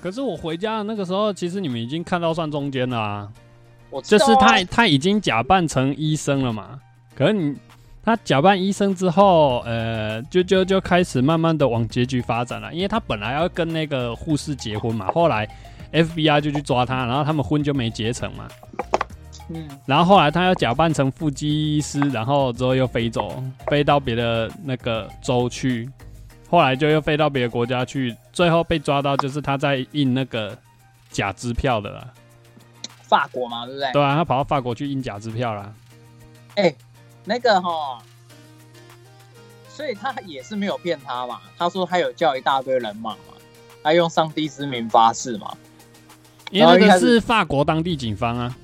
可是我回家的那个时候，其实你们已经看到算中间了啊，就是他他已经假扮成医生了嘛。可是你他假扮医生之后，呃，就就就开始慢慢的往结局发展了，因为他本来要跟那个护士结婚嘛，后来 FBI 就去抓他，然后他们婚就没结成嘛。嗯，然后后来他要假扮成腹肌医师，然后之后又飞走，飞到别的那个州去，后来就又飞到别的国家去，最后被抓到就是他在印那个假支票的啦。法国嘛，对不对？对啊，他跑到法国去印假支票啦。哎、那个哈，所以他也是没有骗他嘛。他说他有叫一大堆人马嘛，他用上帝之名发誓嘛。因为那个是法国当地警方啊，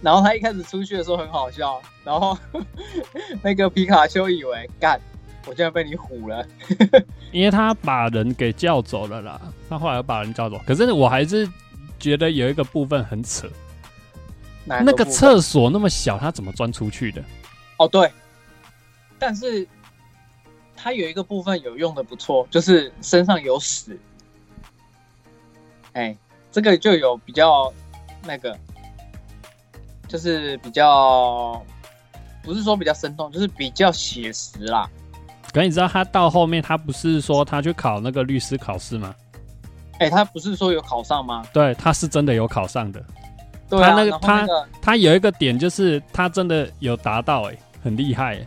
然后他一开始出去的时候很好笑，然后 那个皮卡丘以为干，我竟然被你唬了。因为他把人给叫走了啦，他后来又把人叫走。可是我还是觉得有一个部分很扯，那个厕所那么小，他怎么钻出去的？哦对，但是他有一个部分有用的不错，就是身上有屎。哎，这个就有比较那个，就是比较不是说比较生动，就是比较写实啦。可你知道他到后面，他不是说他去考那个律师考试吗？哎，他不是说有考上吗？对，他是真的有考上的。对啊，他那个然后那个他有一个点就是他真的有达到、欸，很厉害、欸。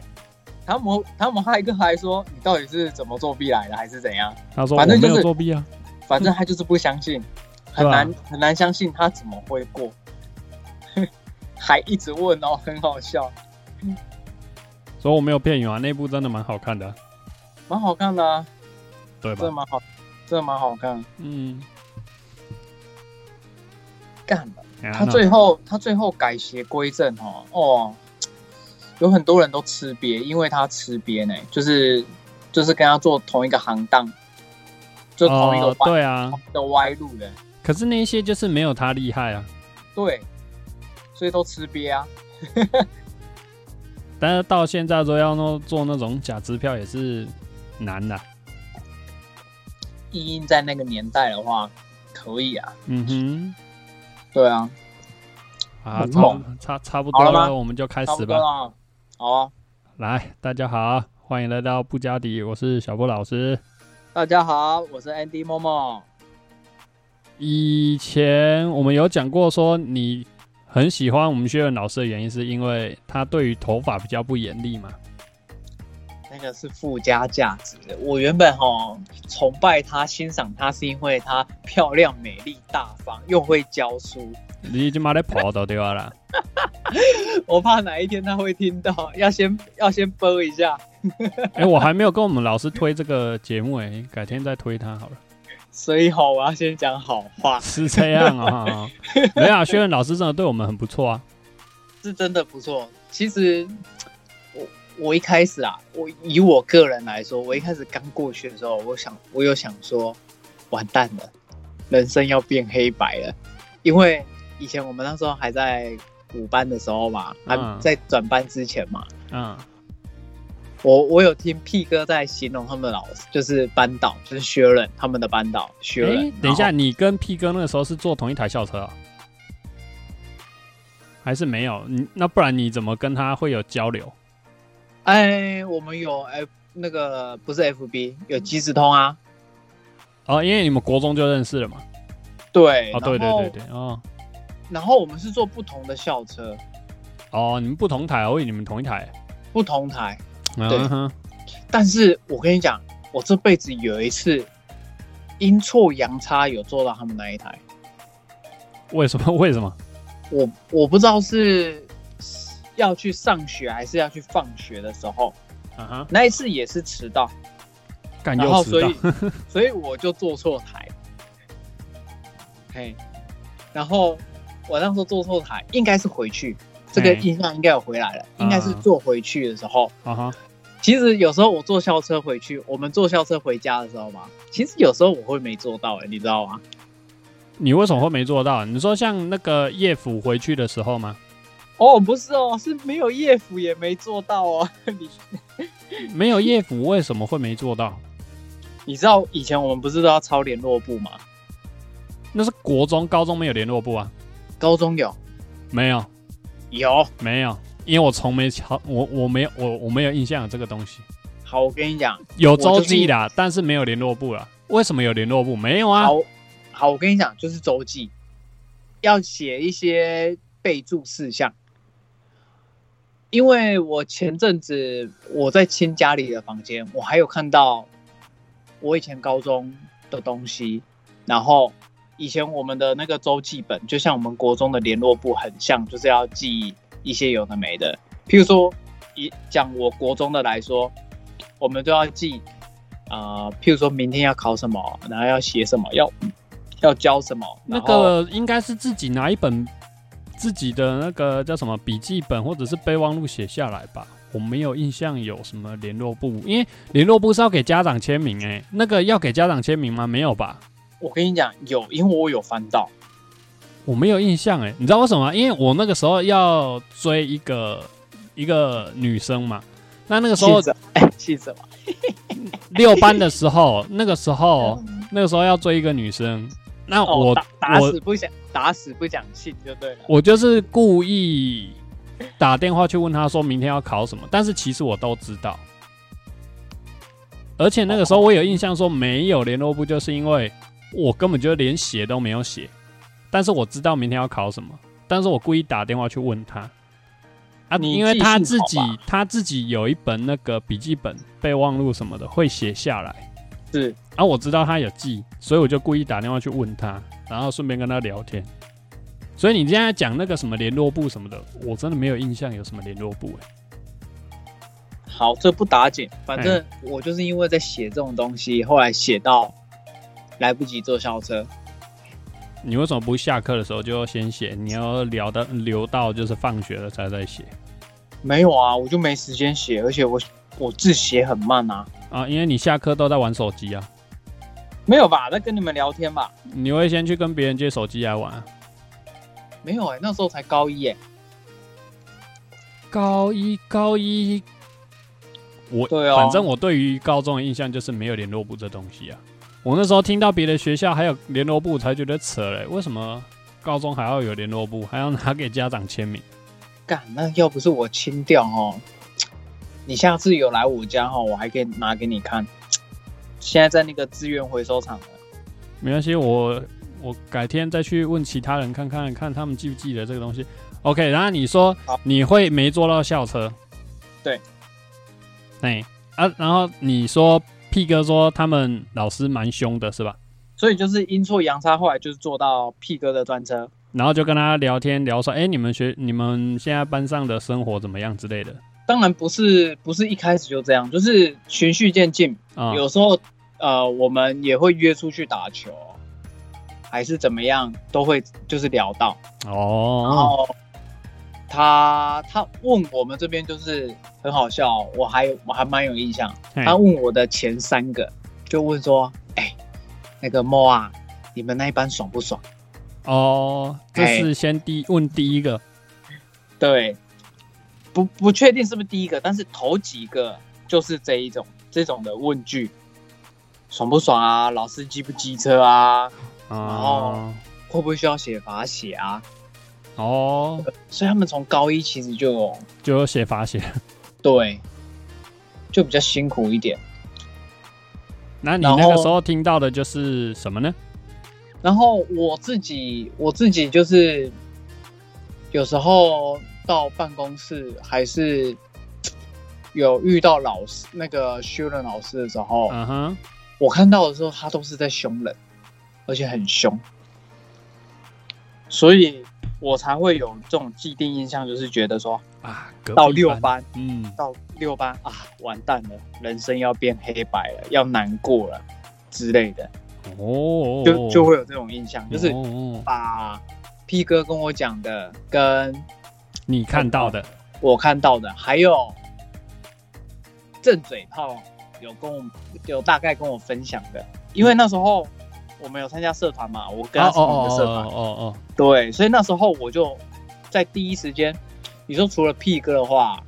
他们他们还跟还说你到底是怎么作弊来的，还是怎样？他说反正就是作弊啊，反正他就是不相信，很难很难相信他怎么会过，还一直问哦，很好笑，所以我没有骗你啊，那部真的蛮好看的啊，蛮好看的啊，对吧？真的蛮好，真的蛮好看。嗯，干了，他最后他最后改邪归正哦，哦，有很多人都吃瘪，因为他吃瘪呢，就是就是跟他做同一个行当，就同一个哦、对啊的，歪路的，可是那些就是没有他厉害啊。对，所以都吃瘪啊。但是到现在都要弄做那种假支票也是难的。意音在那个年代的话，可以啊，嗯哼对啊，啊，很差差差不多了，我们就开始吧。好啊，来，大家好，欢迎来到布加迪，我是小波老师。大家好，我是 Andy Momo。以前我们有讲过，说你很喜欢我们薛仁老师的原因，是因为他对于头发比较不严厉嘛。那个是附加价值的。我原本哈崇拜她、欣赏她，是因为她漂亮、美丽、大方，又会教书。你已经把在跑到对吧啦？我怕哪一天他会听到，要先要先播一下。哎、我还没有跟我们老师推这个节目、哎，改天再推他好了。所以哈，我要先讲好话，是这样啊、没有啊，薛仁老师真的对我们很不错啊。是真的不错。其实我我一开始啊，我以我个人来说，我一开始刚过去的时候，我想我有想说，完蛋了，人生要变黑白了，因为以前我们那时候还在五班的时候嘛，还嗯在转班之前嘛，嗯，我我有听屁哥在形容他们的老师，就是班导，就是薛仁他们的班导薛哎、仁。等一下，你跟屁哥那个时候是坐同一台校车啊？还是没有？你那不然你怎么跟他会有交流？哎，我们有 F 那个不是 FB 有即时通啊，哦，因为你们国中就认识了嘛。对，哦，对对对对，哦然后我们是坐不同的校车，哦，你们不同台，我以为你们同一台。不同台。对但是我跟你讲，我这辈子有一次阴错阳差有坐到他们那一台，为什么？为什么？我我不知道是要去上学还是要去放学的时候，啊哈，那一次也是迟到，干然后所以。所以我就坐错台，嘿，然后我那时候坐错台，应该是回去，这个印象应该有回来了，应该是坐回去的时候。啊哈，其实有时候我坐校车回去，我们坐校车回家的时候嘛，其实有时候我会没做到、欸，你知道吗？你为什么会没做到？你说像那个叶府回去的时候吗？哦，不是哦，是没有叶府也没做到哦。你没有叶府为什么会没做到？你知道以前我们不是都要抄联络簿吗？那是国中、高中没有联络簿啊？高中有，没有，有。没有，因为我从没抄，我我没有我我没有印象有这个东西。好，我跟你讲，有周记啦，但是没有联络簿啦。为什么有联络簿？没有啊。好，好，我跟你讲，就是周记要写一些备注事项。因为我前阵子我在清家里的房间，我还有看到我以前高中的东西，然后以前我们的那个周记本，就像我们国中的联络簿很像，就是要记一些有的没的。譬如说，以讲我国中的来说，我们都要记，啊，譬如说明天要考什么，然后要写什么，要要教什么。那个应该是自己拿一本。自己的那个叫什么笔记本或者是备忘录写下来吧，我没有印象有什么联络簿，因为联络簿是要给家长签名哎，那个要给家长签名吗？没有吧？我跟你讲有，因为我有翻到，我没有印象哎，你知道为什么吗？因为我那个时候要追一个一个女生嘛，那那个时候哎，记什么？六班的时候，那个时候那个时候要追一个女生。那我打死不讲，打死不讲信就对了。我就是故意打电话去问他，说明天要考什么，但是其实我都知道。而且那个时候我有印象说没有联络部，就是因为我根本就连写都没有写。但是我知道明天要考什么，但是我故意打电话去问他啊，因为他自己他自己有一本那个笔记本备忘录什么的会写下来。是，啊，我知道他有记，所以我就故意打电话去问他，然后顺便跟他聊天。所以你现在讲那个什么联络部什么的，我真的没有印象有什么联络部哎。好，这不打紧，反正我就是因为在写这种东西，后来写到来不及坐校车。你为什么不下课的时候就要先写？你要聊到留到就是放学了才在写？没有啊，我就没时间写，而且我我字写很慢啊。啊，因为你下课都在玩手机啊，没有吧？在跟你们聊天吧？你会先去跟别人借手机来玩？没有哎，那时候才高一哎，高一高一，我对啊，反正我对于高中的印象就是没有联络部这东西啊。我那时候听到别的学校还有联络部，才觉得扯嘞。为什么高中还要有联络部，还要拿给家长签名？干，那要不是我清掉哦。你下次有来我家哈，我还可以拿给你看。现在在那个资源回收厂没关系，我我改天再去问其他人看看，看他们记不记得这个东西。OK，然后你说你会没坐到校车？对，哎啊，然后你说屁哥说他们老师蛮凶的，是吧？所以就是阴错阳差，后来就是坐到屁哥的专车，然后就跟他聊天聊说，哎，你们学你们现在班上的生活怎么样之类的。当然不是，不是一开始就这样，就是循序渐进。有时候，呃，我们也会约出去打球，还是怎么样，都会就是聊到哦。然后他他问我们这边就是很好笑，我还我还蛮有印象。他问我的前三个，就问说：“哎，那个猫啊，你们那一班爽不爽？”哦，这是先第问第一个，对。不不确定是不是第一个，但是头几个就是这一种这种的问句，爽不爽啊？老师机不机车啊？然后会不会需要写罚写啊？哦，所以他们从高一其实就就有写罚写，对，就比较辛苦一点。那你那个时候听到的就是什么呢？然后我自己我自己就是有时候。到办公室还是有遇到老师那个修任老师的时候，嗯哼，我看到的时候他都是在凶人，而且很凶，所以我才会有这种既定印象，就是觉得说啊，到六班，嗯，到六班啊，完蛋了，人生要变黑白了，要难过了之类的，哦，就就会有这种印象，就是把 P 哥跟我讲的跟。你看到的，我看到的，还有正嘴炮有跟我有大概跟我分享的，因为那时候我们有参加社团嘛，我哦跟他是同一个社团，哦哦对，所以那时候我就在第一时间，你说除了屁哥的话，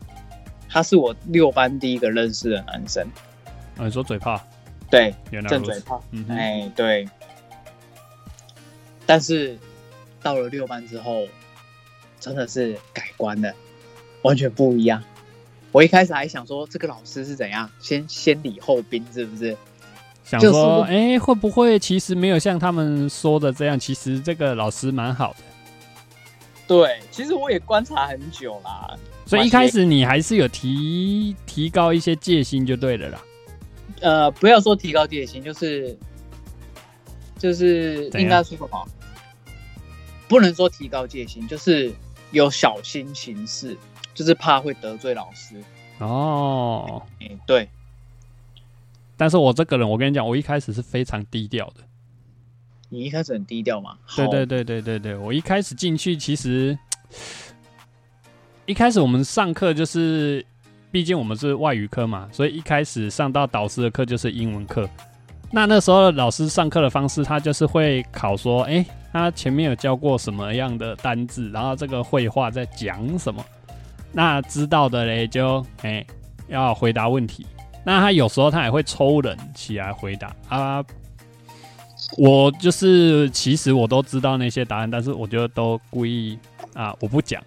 他是我六班第一个认识的男生，啊，你说嘴炮，对，原来如此，正嘴炮，嗯对。但是到了六班之后，真的是改观了，完全不一样。我一开始还想说，这个老师是怎样，先先礼后兵，是不是？想说，哎、会不会其实没有像他们说的这样？其实这个老师蛮好的，对，其实我也观察很久啦。所以一开始你还是有提提高一些戒心就对了啦。呃，不要说提高戒心，就是就是应该说什么？不能说提高戒心，就是有小心行事，就是怕会得罪老师。哦，哎、对，但是我这个人，我跟你讲，我一开始是非常低调的。你一开始很低调嘛？对对对对对对，我一开始进去，其实一开始我们上课就是，毕竟我们是外语科嘛，所以一开始上到导师的课就是英文课。那那时候老师上课的方式，他就是会考说，哎、他前面有教过什么样的单字，然后这个绘画在讲什么。那知道的嘞，就哎、要回答问题。那他有时候他也会抽人起来回答啊。我就是其实我都知道那些答案，但是我就都故意啊我不讲，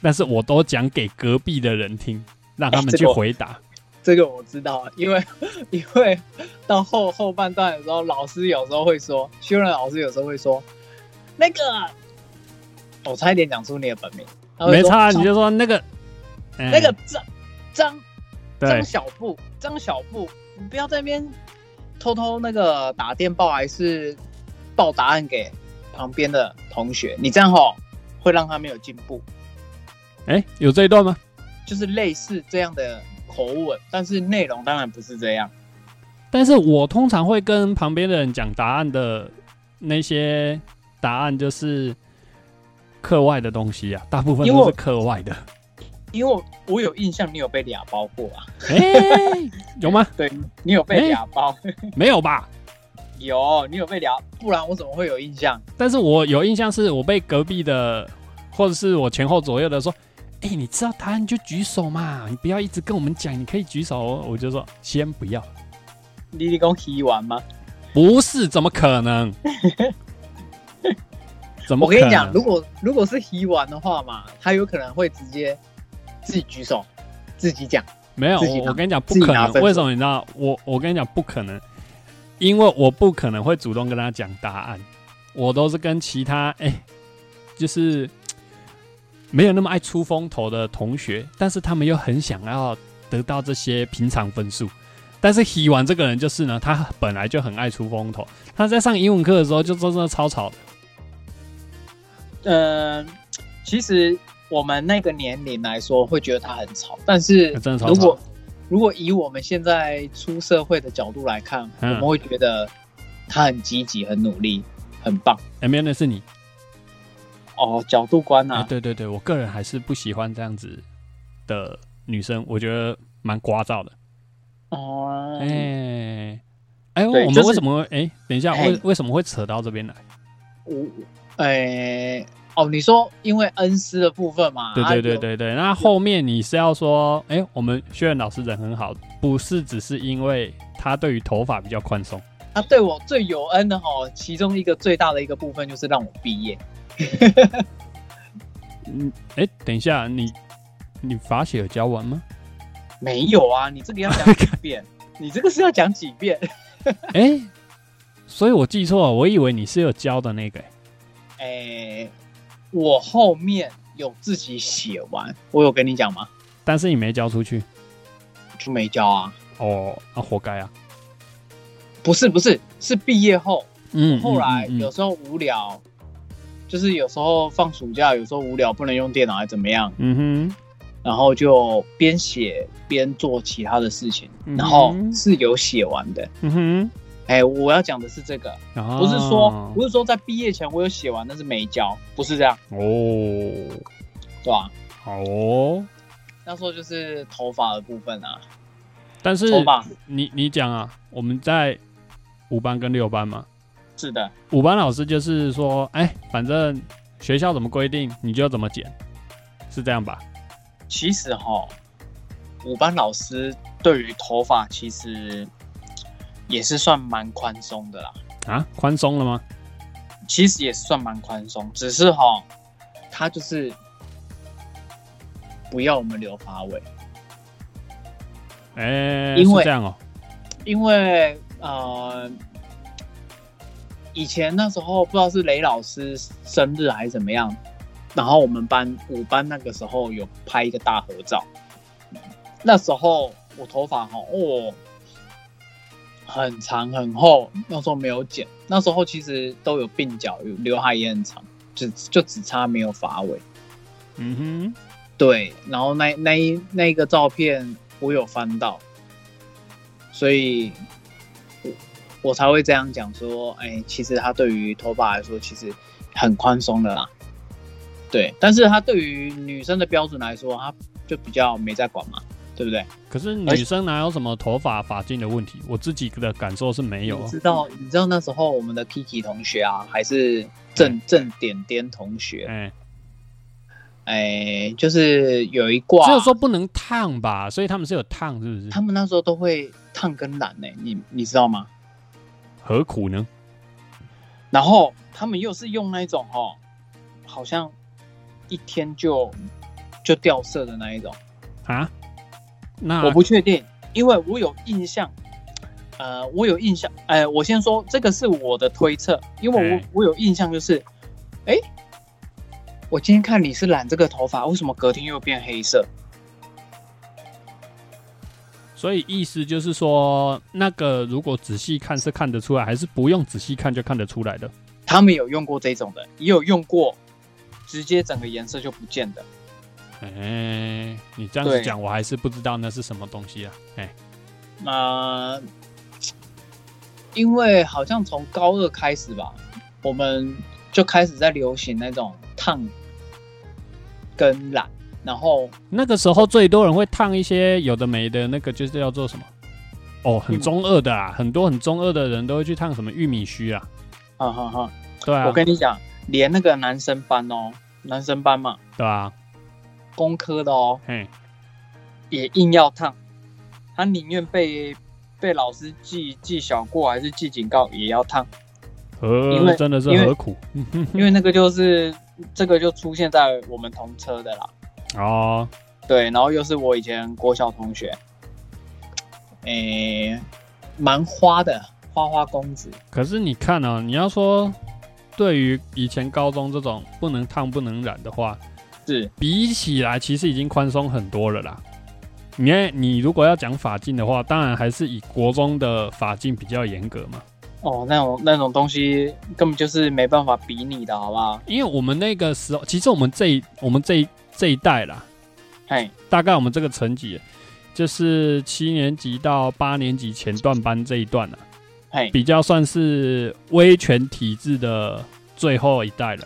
但是我都讲给隔壁的人听，让他们去回答。这个我知道，因为 因为到后后半段的时候，老师有时候会说，修任老师有时候会说，那个，我差一点讲出你的本名，没差，你就说那个、哎那个张张对张小布，张小布，你不要在那边偷偷那个打电报还是报答案给旁边的同学，你这样吼会让他没有进步，哎、有这一段吗？就是类似这样的口吻，但是内容当然不是这样。但是我通常会跟旁边的人讲答案的那些答案，就是课外的东西啊，大部分都是课外的。因为我我有印象，你有被俩包过啊？哎、有吗？对你有被俩包，没有吧？有你有被俩，不然我怎么会有印象？但是我有印象是我被隔壁的，或者是我前后左右的说，哎、你知道答案就举手嘛，你不要一直跟我们讲，你可以举手哦。我就说先不要，你你讲提完吗？不是，怎么可能？怎么？我跟你讲，如果如果是 He 完的话嘛，他有可能会直接自己举手，自己讲。没有，我我跟你讲不可能。为什么你知道？我我跟你讲不可能，因为我不可能会主动跟他讲答案，我都是跟其他哎、就是没有那么爱出风头的同学，但是他们又很想要得到这些平常分数。但是希完这个人就是呢，他本来就很爱出风头，他在上英文课的时候就真的超吵的。嗯、其实我们那个年龄来说，会觉得他很吵，但是如果吵如果以我们现在出社会的角度来看，嗯我们会觉得他很积极、很努力、很棒。哎，没有，那是你。哦，角度观哎，啊，对对对，我个人还是不喜欢这样子的女生，我觉得蛮聒噪的。哦，哎、哎、我们为什么会哎、等一下，哎为为什么会扯到这边来？我，哎、哦，你说因为恩师的部分嘛？对对对对对，那后面你是要说，哎、我们薛仁老师人很好，不是只是因为他对于头发比较宽松，他对我最有恩的哈，其中一个最大的一个部分就是让我毕业。嗯，哎、等一下，你你法写有教完吗？没有啊，你这个要讲几遍？你这个是要讲几遍？哎、所以我记错了，我以为你是有教的那个、哎、我后面有自己写完，我有跟你讲吗？但是你没交出去，就没交啊？哦，那、活该啊。不是不是，是毕业后，嗯，后来有时候无聊，就是有时候放暑假，有时候无聊不能用电脑还怎么样，嗯哼然后就边写边做其他的事情，嗯然后是有写完的。嗯哼，哎、我要讲的是这个，哦不是说不是说在毕业前我有写完，但是没交，不是这样，哦，对吧？好哦，那时候就是头发的部分啊，但是你你讲啊，我们在五班跟六班嘛，是的，五班老师就是说，哎，反正学校怎么规定，你就怎么剪，是这样吧？其实哈，五班老师对于头发其实也是算蛮宽松的啦。啊，宽松了吗？其实也是算蛮宽松，只是哈，他就是不要我们留发尾，哎，因为是这样哦、因为呃，以前那时候不知道是雷老师生日还是怎么样，然后我们班五班那个时候有拍一个大合照，那时候我头发哈哦很长很厚，那时候没有剪，那时候其实都有鬓角，有刘海也很长，就就只差没有发尾。嗯哼对，然后那那一那一个照片我有翻到，所以我我才会这样讲说，哎，其实他对于头发来说其实很宽松的啦。对，但是他对于女生的标准来说，他就比较没在管嘛，对不对？可是女生哪有什么头发发髻的问题？我自己的感受是没有你啊。知道，你知道那时候我们的 Kiki 同学啊，还是郑郑点点同学，哎，哎，就是有一挂，只有说不能烫吧，所以他们是有烫，是不是？他们那时候都会烫跟染呢、你你知道吗？何苦呢？然后他们又是用那一种哦，好像一天就就掉色的那一种，啊？那我不确定，因为我有印象，呃，我有印象，哎、我先说这个是我的推测，因为我哎我有印象就是，哎，我今天看你是染这个头发，为什么隔天又变黑色？所以意思就是说，那个如果仔细看是看得出来，还是不用仔细看就看得出来的？他们有用过这种的，也有用过直接整个颜色就不见的。哎、你这样子讲，我还是不知道那是什么东西啊。哎、那、因为好像从高二开始吧，我们就开始在流行那种烫跟染，然后那个时候最多人会烫一些有的没的，那个就是叫做什么？哦，很中二的啊，很多很中二的人都会去烫什么玉米须啊。哈哈哈，对啊，我跟你讲，连那个男生班哦，男生班嘛，对啊，工科的哦，嗯，也硬要烫，他宁愿被被老师记记小过还是记警告，也要烫。因呃，为真的是何苦？因为那个就是这个就出现在我们同车的啦，哦，对，然后又是我以前国小同学，诶、蛮花的花花公子，可是你看哦，你要说对于以前高中这种不能烫不能染的话，是比起来其实已经宽松很多了啦。你看，你如果要讲法禁的话，当然还是以国中的法禁比较严格嘛。哦，那种那种东西根本就是没办法比拟的，好不好？因为我们那个时候，其实我们这一我们这这一代啦，嘿，大概我们这个层级，就是七年级到八年级前段班这一段啊，嘿，比较算是威权体制的最后一代了。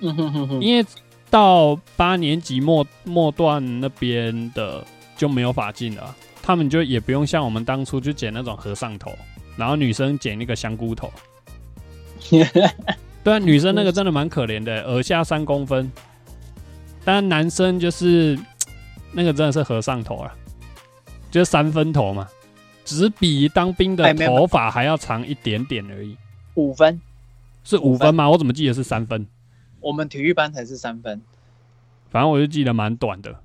嗯哼哼哼，因为到八年级末末段那边的就没有法进了啊，他们就也不用像我们当初就剪那种和尚头，然后女生剪那个香菇头。对啊，女生那个真的蛮可怜的，耳下三公分。但男生就是那个真的是和尚头啊，就是三分头嘛，只比当兵的头发还要长一点点而已。五分，是五分吗？我怎么记得是三分？我们体育班才是三分，反正我就记得蛮短的。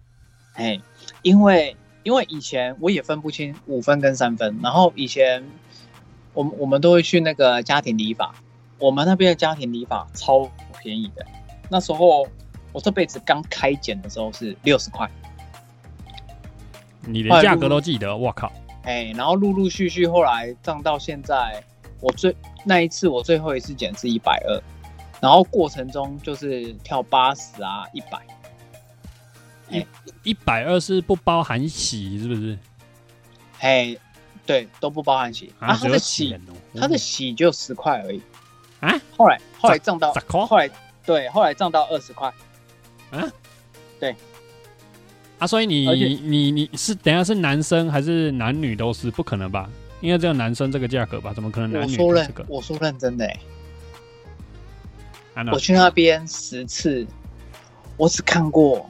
哎，因为因为以前我也分不清五分跟三分，然后以前我们我们都会去那个家庭理发，我们那边的家庭理发超便宜的，那时候我这辈子刚开剪的时候是六十块，你连价格都记得，我靠！哎，然后陆陆续续后来涨到现在，我最那一次我最后一次剪是一百二，然后过程中就是跳八十啊一百，一一百二是不包含洗，是不是？嘿，对，都不包含洗啊，他的洗钱哦，它的洗就十块而已啊，后来后来涨到后来对，后来涨到二十块，啊，对。啊所以你你你是等一下是男生还是男女都是不可能吧？因应该只有男生这个价格吧？怎么可能男女我说认这个？我说认真的、欸，我去那边十次，我只看过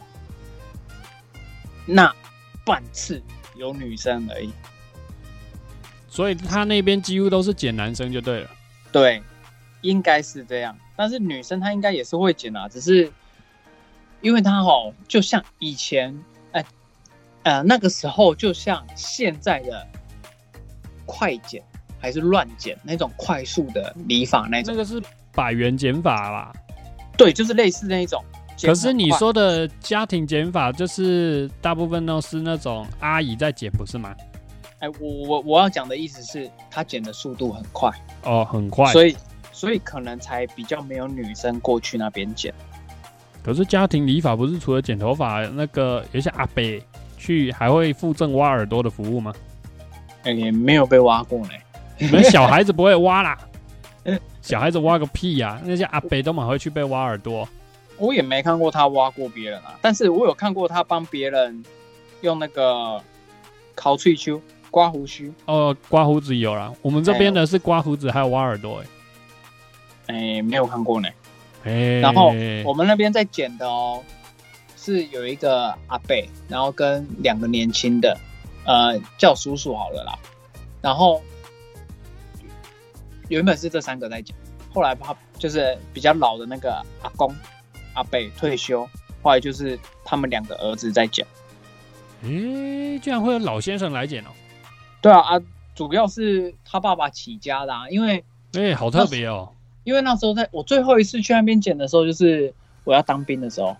那半次有女生而已。所以他那边几乎都是捡男生就对了。对，应该是这样。但是女生她应该也是会捡啊，只是因为她哦，就像以前，哎、呃，那个时候就像现在的快剪还是乱剪那种快速的理发那种，那个是百元减法啦。对，就是类似那一种。可是你，说的家庭减法，就是大部分都是那种阿姨在减，不是吗？哎，我我我要讲的意思是，她减的速度很快，哦，很快。所以所以可能才比较没有女生过去那边剪。可是家庭理发不是除了剪头发，那个有些阿伯去还会附赠挖耳朵的服务吗？哎，也没有被挖过呢。你们小孩子不会挖啦，小孩子挖个屁呀、那些阿北都蛮会去被挖耳朵。我也没看过他挖过别人啊，但是我有看过他帮别人用那个烤脆秋刮胡须，哦，刮胡子有啦，我们这边的是刮胡子还有挖耳朵、哎，没有看过呢。哎、欸，然后我们那边在剪的哦，是有一个阿伯，然后跟两个年轻的，呃，叫叔叔好了啦。然后原本是这三个在剪，后来他就是比较老的那个阿公阿伯退休，后来就是他们两个儿子在剪。哎、居然会有老先生来剪哦、对啊啊，主要是他爸爸起家的啊，因为哎、好特别哦、因为那时候在我最后一次去那边剪的时候，就是我要当兵的时候，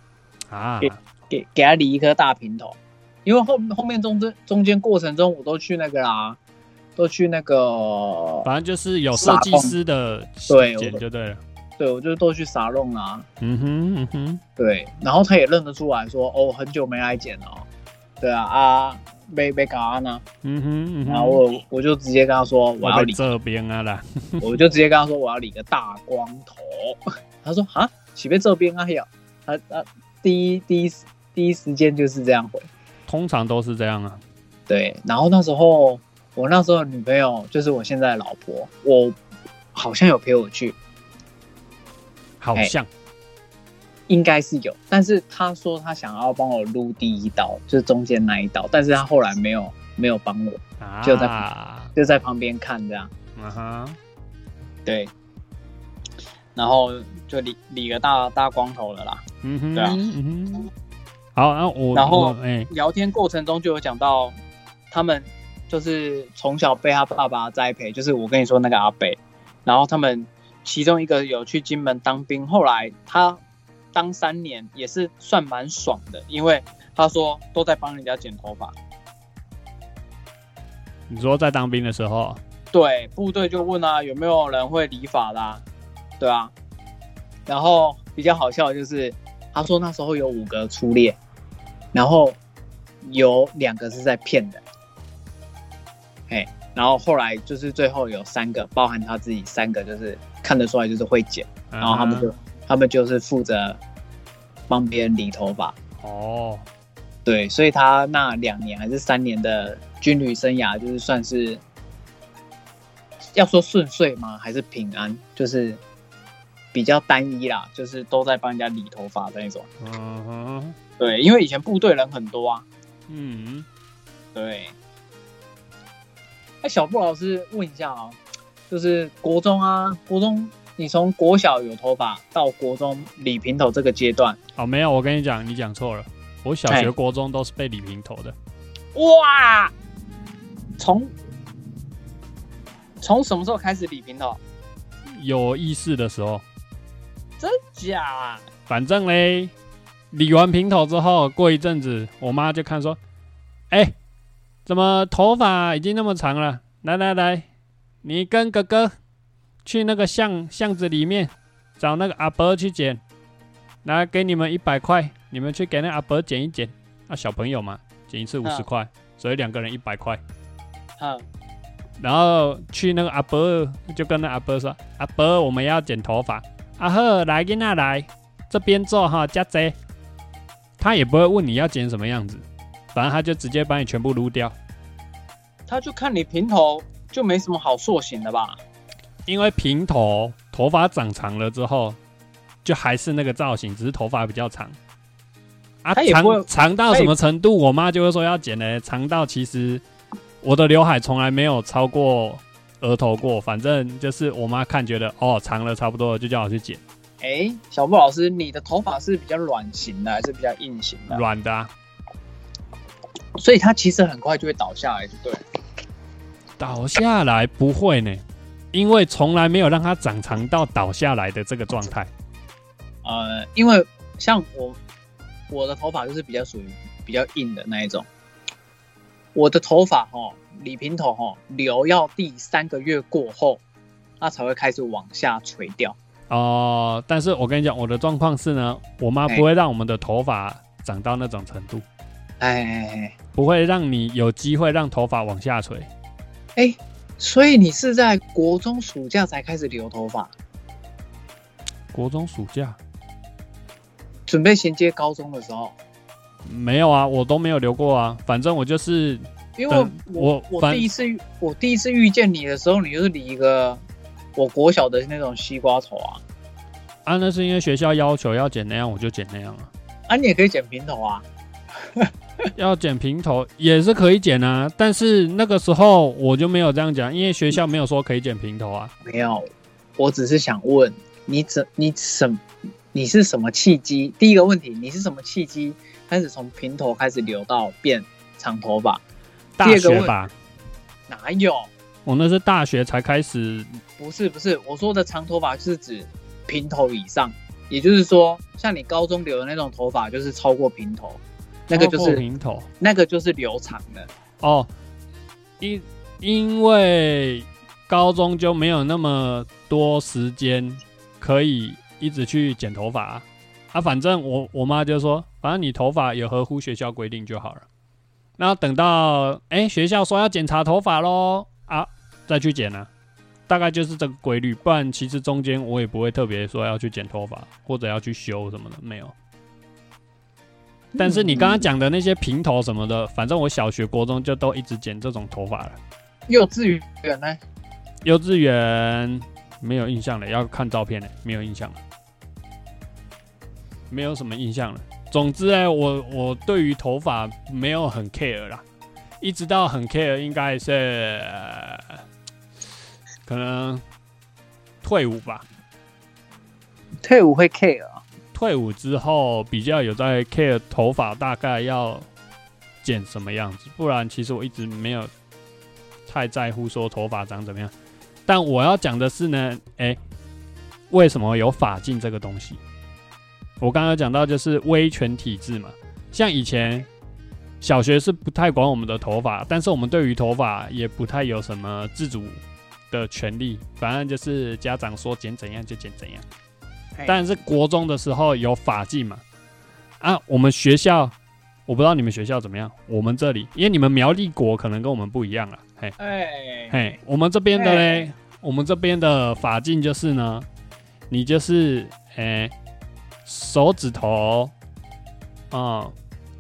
啊，给给他理一颗大平头，因为后后面中间中间过程中我都去那个啦，都去那个，反正就是有设计师的对剪就对了。对我就都去沙弄啊，嗯哼嗯哼，对，然后他也认得出来说，哦，很久没来剪了，对啊啊，没没搞啊呢，嗯哼嗯哼，然后我我就直接跟他说我要理，这边啊啦，我就直接跟他说 我要理个大光头，他说啊，岂被这边啊呀，他他第一第一第一时间就是这样回。通常都是这样啊。对，然后那时候我那时候的女朋友就是我现在的老婆，我好像有陪我去，好像。应该是有，但是她说她想要帮我撸第一刀，就是中间那一刀，但是她后来没有没有帮我，啊，就在就在旁边看这样。嗯哼，对，然后就理理个大大光头了啦。嗯哼，对啊。嗯哼。好，那我然后哎、聊天过程中就有讲到，他们就是从小被他爸爸栽培，就是我跟你说那个阿北，然后他们其中一个有去金门当兵，后来他当三年也是算蛮爽的，因为他说都在帮人家剪头发，你说在当兵的时候，对，部队就问啊有没有人会理发啦、对啊，然后比较好笑的就是他说那时候有五个初恋，然后有两个是在骗的，哎，然后后来就是最后有三个，包含他自己三个，就是看得出来就是会剪，然然后他们就他们就是负责帮别人理头发，哦，对，所以他那两年还是三年的军旅生涯，就是算是要说顺遂吗？还是平安？就是比较单一啦，就是都在帮人家理头发的那种。嗯哼，对，因为以前部队人很多啊。嗯，对。哎，小布老师问一下啊、就是国中啊，国中你从国小有头发到国中理平头这个阶段，哦，没有，我跟你讲，你讲错了，我小哎学、国中都是被理平头的，哇，从从什么时候开始理平头？有意识的时候，真假？反正嘞，理完平头之后，过一阵子，我妈就看说，哎、怎么头发已经那么长了？来来来，你跟哥哥去那个巷巷子里面找那个阿伯去剪，来给你们一百块，你们去给那阿伯剪一剪。啊，小朋友嘛，剪一次五十嗯块，所以两个人一百块。嗯，然后去那个阿伯就跟那阿伯说：“阿伯，我们要剪头发。阿赫，来跟那来，这边坐哈，加贼。”他也不会问你要剪什么样子，反正他就直接把你全部撸掉。他就看你平头就没什么好塑形的吧？因为平头头发长长了之后，就还是那个造型，只是头发比较长。啊，长长到什么程度，我妈就会说要剪呢。长到其实我的刘海从来没有超过额头过，反正就是我妈看觉得哦长了差不多了，就叫我去剪哎、小布老师，你的头发是比较软型的还是比较硬型的？软的、啊。所以它其实很快就会倒下来，就对。倒下来不会呢，因为从来没有让它长长到倒下来的这个状态。呃，因为像我我的头发就是比较属于比较硬的那一种，我的头发哈理平头哈留要第三个月过后，它才会开始往下垂掉。哦、但是我跟你讲，我的状况是呢，我妈哎不会让我们的头发长到那种程度，哎哎哎不会让你有机会让头发往下垂。哎，所以你是在国中暑假才开始留头发，国中暑假准备衔接高中的时候？没有啊，我都没有留过啊。反正我就是因为我我我第一次我第一次遇见你的时候，你就是理一个我国小的那种西瓜头啊，啊，那是因为学校要求要剪那样，我就剪那样啊。啊，你也可以剪平头啊。要剪平头也是可以剪啊，但是那个时候我就没有这样讲，因为学校没有说可以剪平头啊。没有，我只是想问你怎你什你是什么契机？第一个问题，你是什么契机开始从平头开始留到变长头发？大学吧，哪有？我那是大学才开始不是不是，我说的长头发是指平头以上，也就是说，像你高中留的那种头发，就是超过平头，那个就是平头那个就是留长的。哦，因因为高中就没有那么多时间可以一直去剪头发啊，啊反正我我妈就说，反正你头发有合乎学校规定就好了。然后等到哎、学校说要检查头发喽啊，再去剪啊，大概就是这个规律。不然其实中间我也不会特别说要去剪头发或者要去修什么的，没有。但是你刚刚讲的那些平头什么的，反正我小学、国中就都一直剪这种头发了。幼稚园呢？幼稚园没有印象了，要看照片了，没有印象了，没有什么印象了。总之呢，我我对于头发没有很 care 啦，一直到很 care 应该是、呃可能退伍吧。退伍会 care 啊？退伍之后比较有在 care 头发大概要剪什么样子，不然其实我一直没有太在乎说头发长怎么样。但我要讲的是呢，诶，为什么有发镜这个东西？我刚刚讲到就是威权体制嘛，像以前小学是不太管我们的头发，但是我们对于头发也不太有什么自主的权利，反正就是家长说剪怎样就剪怎样。但是国中的时候有法禁嘛？啊，我们学校我不知道你们学校怎么样，我们这里因为你们苗栗国可能跟我们不一样了，嘿，哎嘿，我们这边的嘞哎，我们这边的法禁就是呢，你就是诶、手指头，啊、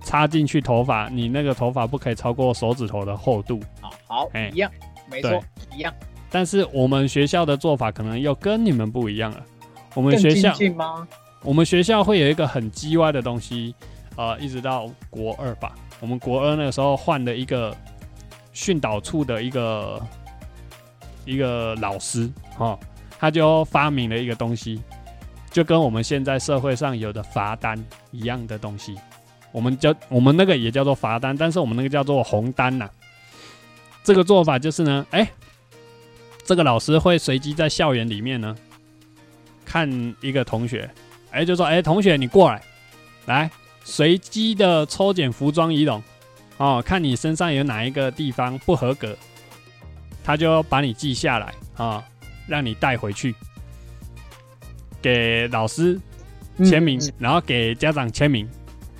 插进去头发，你那个头发不可以超过手指头的厚度。好好哎一样，没错，一样。但是我们学校的做法可能又跟你们不一样了。我们学校吗？我们学校会有一个很叽歪的东西，呃，一直到国二吧。我们国二那个时候换了一个训导处的一个一个老师，哦，他就发明了一个东西，就跟我们现在社会上有的罚单一样的东西。我们叫我们那个也叫做罚单，但是我们那个叫做红单呐、这个做法就是呢，哎、这个老师会随机在校园里面呢看一个同学，哎、就说，哎、同学你过来，来随机的抽检服装仪容，哦，看你身上有哪一个地方不合格，他就把你记下来啊、让你带回去，给老师签名，嗯然后给家长签名，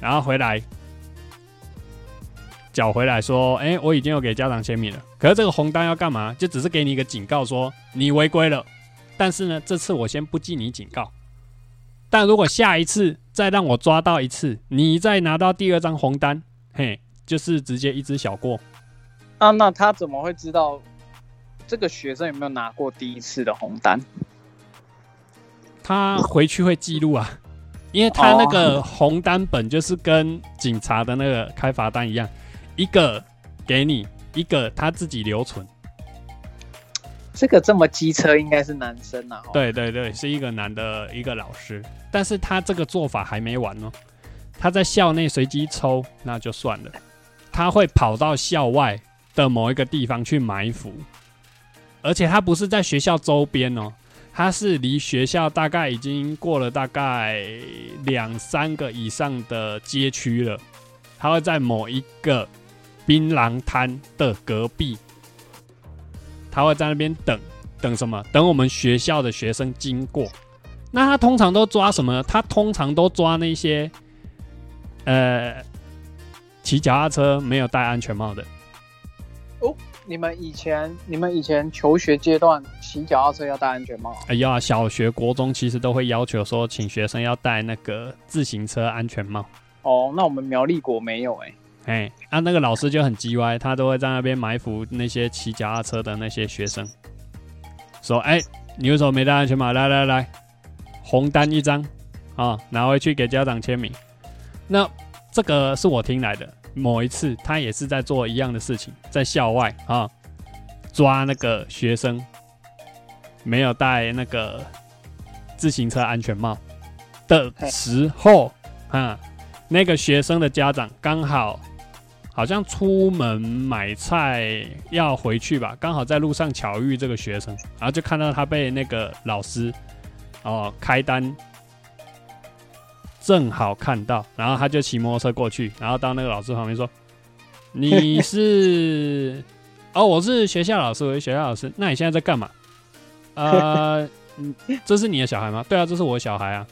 然后回来缴回来说，哎、我已经有给家长签名了。可是这个红单要干嘛？就只是给你一个警告，说你违规了。但是呢，这次我先不记你警告。但如果下一次再让我抓到一次，你再拿到第二张红单，嘿，就是直接一只小过。啊，那他怎么会知道这个学生有没有拿过第一次的红单？他回去会记录啊，因为他那个红单本就是跟警察的那个开罚单一样，一个给你，一个他自己留存。这个这么机车应该是男生啊。对对对，是一个男的一个老师，但是他这个做法还没完哦，他在校内随机抽那就算了，他会跑到校外的某一个地方去埋伏，而且他不是在学校周边哦，他是离学校大概已经过了大概两三个以上的街区了，他会在某一个槟榔摊的隔壁。他会在那边等，等什么？等我们学校的学生经过。那他通常都抓什么？他通常都抓那些，呃，骑脚踏车没有戴安全帽的。哦，你们以前，你们以前求学阶段骑脚踏车要戴安全帽？哎呀，小学、国中其实都会要求说，请学生要戴那个自行车安全帽。哦，那我们苗栗国没有哎。哎，啊，那个老师就很叽歪，他都会在那边埋伏那些骑脚踏车的那些学生，说：“哎，你为什么没戴安全帽？来来来，红单一张，啊，拿回去给家长签名。”那这个是我听来的。某一次，他也是在做一样的事情，在校外啊，抓那个学生没有戴那个自行车安全帽的时候，啊，那个学生的家长刚好。好像出门买菜要回去吧，刚好在路上巧遇这个学生，然后就看到他被那个老师哦开单，正好看到，然后他就骑摩托车过去，然后到那个老师旁边说：“你是 哦，我是学校老师，我是学校老师，那你现在在干嘛？呃，这是你的小孩吗？对啊，这是我的小孩啊，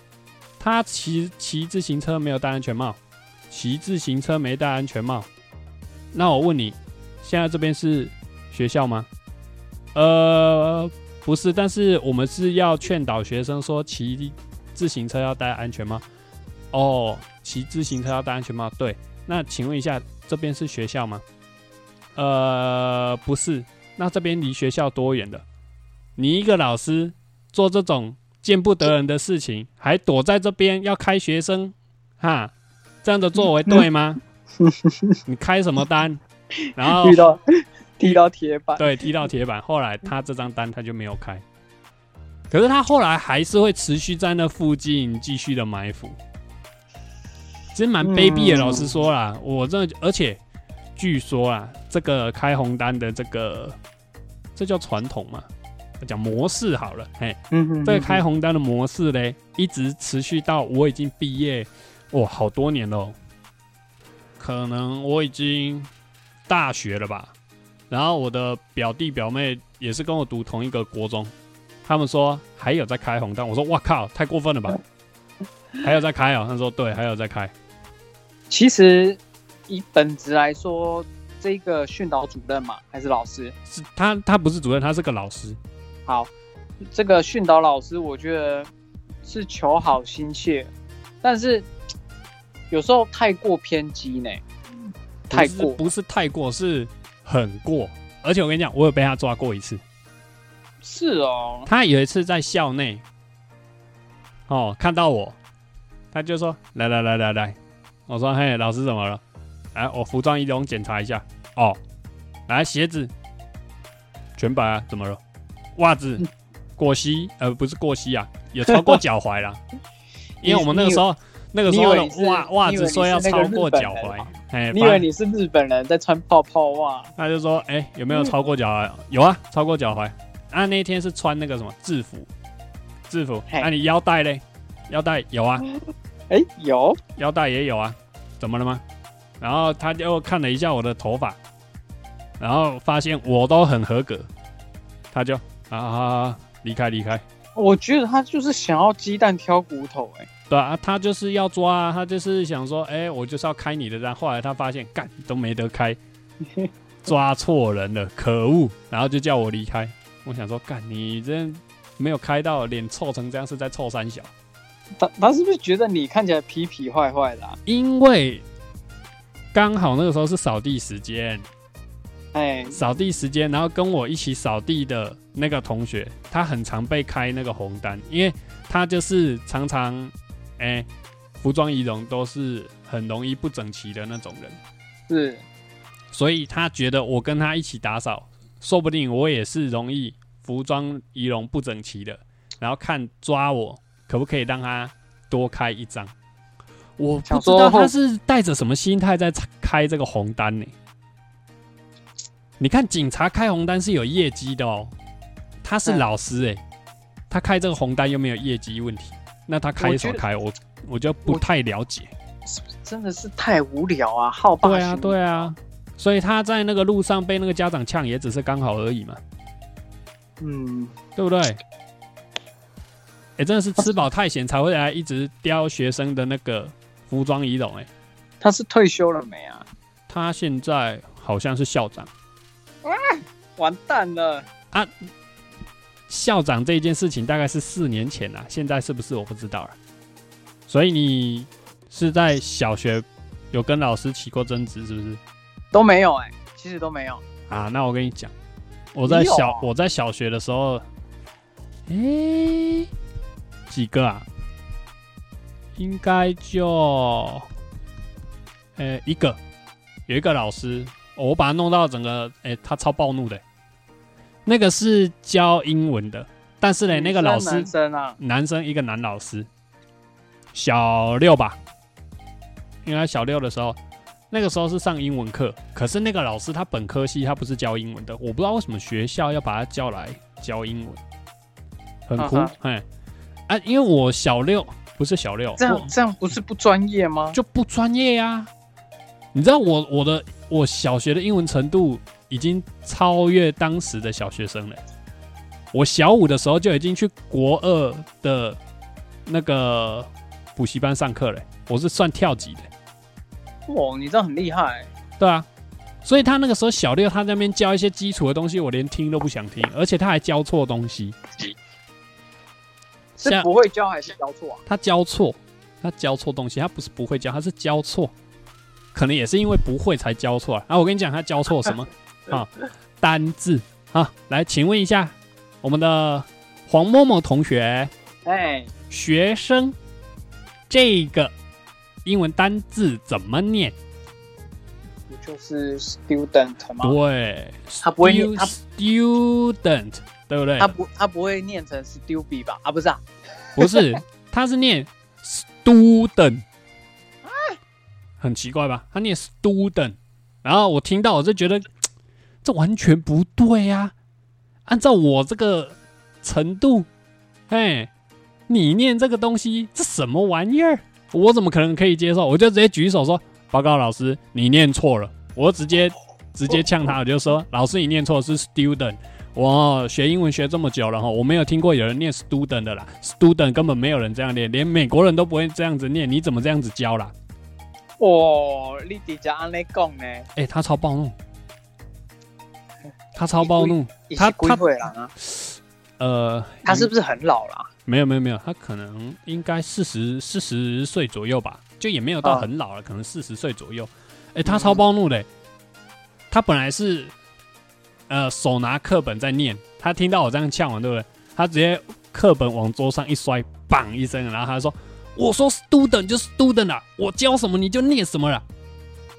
他骑骑自行车没有戴安全帽，骑自行车没戴安全帽。”那我问你，现在这边是学校吗？呃，不是，但是我们是要劝导学生说骑自行车要戴安全帽。哦，骑自行车要戴安全帽。对，那请问一下，这边是学校吗？呃，不是。那这边离学校多远的？你一个老师做这种见不得人的事情，还躲在这边要开学生，哈，这样的作为 对吗？你开什么单？然后踢到踢到铁板，对，踢到铁板。后来他这张单他就没有开，可是他后来还是会持续在那附近继续的埋伏，其实蛮卑鄙的。老实说啦，我这而且据说啊，这个开红单的这个这叫传统嘛，讲模式好了，嘿，嗯这个开红单的模式嘞，一直持续到我已经毕业，哇，好多年喽。可能我已经大学了吧，然后我的表弟表妹也是跟我读同一个国中，他们说还有在开红灯，我说哇靠，太过分了吧，还有在开哦，他说对，还有在开。其实以本质来说，这个训导主任嘛，还是老师？是他，他不是主任，他是个老师。好，这个训导老师，我觉得是求好心切，但是。有时候太过偏激呢，太过不是太过，是很过。而且我跟你讲，我有被他抓过一次。是哦，他有一次在校内，哦，看到我，他就说：“来来来来来。”我说：“嘿，老师怎么了？来，我服装仪容检查一下。哦，来鞋子全白啊？怎么了？袜子过膝？呃，不是过膝啊，有超过脚踝了。因为我们那个时候。”那个时候袜袜子说要超过脚踝，哎，你以为你是日本人在穿泡泡袜？他就说，哎，有没有超过脚踝？有啊，超过脚踝。啊，那天是穿那个什么制服，制服。那你腰带嘞？腰带有啊？哎，有，腰带也有啊？怎么了吗？然后他就看了一下我的头发，然后发现我都很合格，他就啊离开离开。我觉得他就是想要鸡蛋挑骨头，哎。对啊，他就是要抓，他就是想说，哎，我就是要开你的单。后来他发现，干都没得开，抓错人了，可恶！然后就叫我离开。我想说，干你这没有开到，脸臭成这样，是在臭三小。他他是不是觉得你看起来痞痞坏坏的？因为刚好那个时候是扫地时间，哎，扫地时间，然后跟我一起扫地的那个同学，他很常被开那个红单，因为他就是常常，哎、服装仪容都是很容易不整齐的那种人，是，所以他觉得我跟他一起打扫，说不定我也是容易服装仪容不整齐的，然后看抓我可不可以让他多开一张。我不知道他是带着什么心态在开这个红单呢、你看警察开红单是有业绩的哦，他是嗯。老师哎、他开这个红单又没有业绩问题，那他开什么开？我我就不太了解。真的是太无聊啊，好霸对啊，对啊，所以他在那个路上被那个家长呛，也只是刚好而已嘛，嗯，对不对？哎、真的是吃饱太闲才会来一直叼学生的那个服装仪容哎、他是退休了没啊？他现在好像是校长，完蛋了，校长这件事情大概是四年前啦，现在是不是我不知道了。所以你是在小学有跟老师起过争执，是不是？都没有哎、其实都没有。啊，那我跟你讲，我在小我在小学的时候，诶、几个啊？应该就，呃、一个，有一个老师，哦我把他弄到整个，诶、他超暴怒的。那个是教英文的，但是呢，那个老师男生啊，男生一个男老师，小六吧，应该小六的时候，那个时候是上英文课，可是那个老师他本科系他不是教英文的，我不知道为什么学校要把他叫来教英文，很酷嗯，哎、啊，因为我小六不是小六，这样这样不是不专业吗？就不专业呀、你知道我我的我小学的英文程度已经超越当时的小学生了。我小五的时候就已经去国二的那个补习班上课了，我是算跳级的。哇，你这样很厉害、对啊，所以他那个时候小六，他在那边教一些基础的东西，我连听都不想听，而且他还教错东西。是不会教还是教错啊？他教错，他教错东西，他不是不会教，他是教错，可能也是因为不会才教错啊。啊，我跟你讲，他教错什么啊？单字啊，来，请问一下我们的黄某某同学，哎，学生这个英文单字怎么念？不就是 student 吗？对，他不会念 stu- 他 student，对不对他？不他不会念成 stupid 吧？啊，不是啊，不是，他是念 student，很奇怪吧？他念 student，然后我听到我就觉得这完全不对呀、按照我这个程度，哎，你念这个东西这什么玩意儿？我怎么可能可以接受？我就直接举手说：“报告老师，你念错了。”我直接直接呛他，我就说：“老师，你念错是 student。”我学英文学这么久了哈，我没有听过有人念 student 的啦，student 根本没有人这样念，连美国人都不会这样子念，你怎么这样子教啦？哦，你直接安尼讲呢？哎、他超暴怒，他超暴怒，他他起归会了啊？呃，他是不是很老了？没有没有没有，他可能应该四十四十岁左右吧，就也没有到啊很老了，可能四十岁左右。哎、他超暴怒的、欸他本来是呃手拿课本在念，他听到我这样呛完，对不对？他直接课本往桌上一摔，砰一声，然后他说：“我说 student 就 student 啦，我教什么你就念什么了。”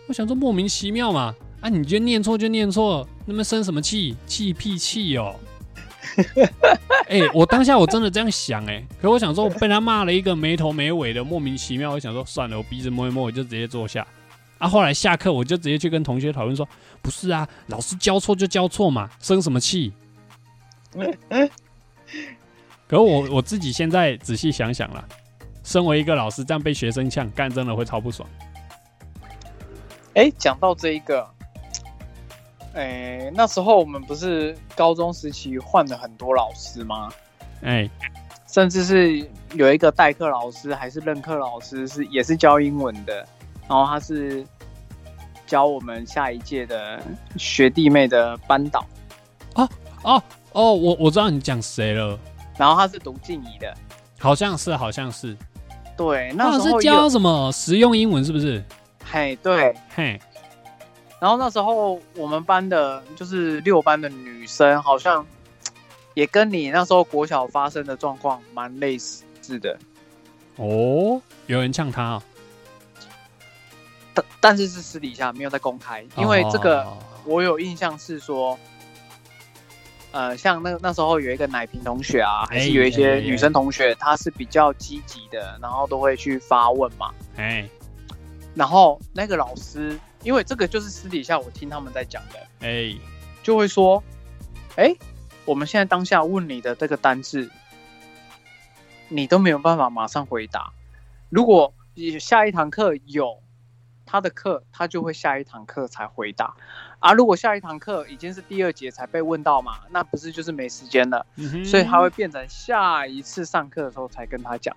我想说莫名其妙嘛，啊，你就念错就念错，那么生什么气？气屁气哦！哎、我当下我真的这样想哎、可我想说，我被他骂了一个没头没尾的，莫名其妙。我想说，算了，我鼻子摸一摸，我就直接坐下。啊，后来下课我就直接去跟同学讨论说，不是啊，老师教错就教错嘛，生什么气？可我我自己现在仔细想想啦，身为一个老师，这样被学生呛，干真的会超不爽。哎，讲到这一个，哎，那时候我们不是高中时期换了很多老师吗？哎、甚至是有一个代课老师还是任课老师是也是教英文的，然后他是教我们下一届的学弟妹的班导，哦哦，我我知道你讲谁了，然后他是读静怡的，好像是好像是，对，那时候有教什么实用英文是不是？嘿对，嘿，然后那时候我们班的就是六班的女生，好像也跟你那时候国小发生的状况蛮类似的，哦，有人呛他啊？但但是是私底下没有在公开，因为这个哦我有印象是说，呃，像那那时候有一个奶瓶同学啊，还是有一些女生同学，她是比较积极的，然后都会去发问嘛。哎然后那个老师，因为这个就是私底下我听他们在讲的，哎，就会说，哎，我们现在当下问你的这个单字，你都没有办法马上回答。如果下一堂课有他的课，他就会下一堂课才回答。啊，如果下一堂课已经是第二节才被问到嘛，那不是就是没时间了？嗯所以他会变成下一次上课的时候才跟他讲。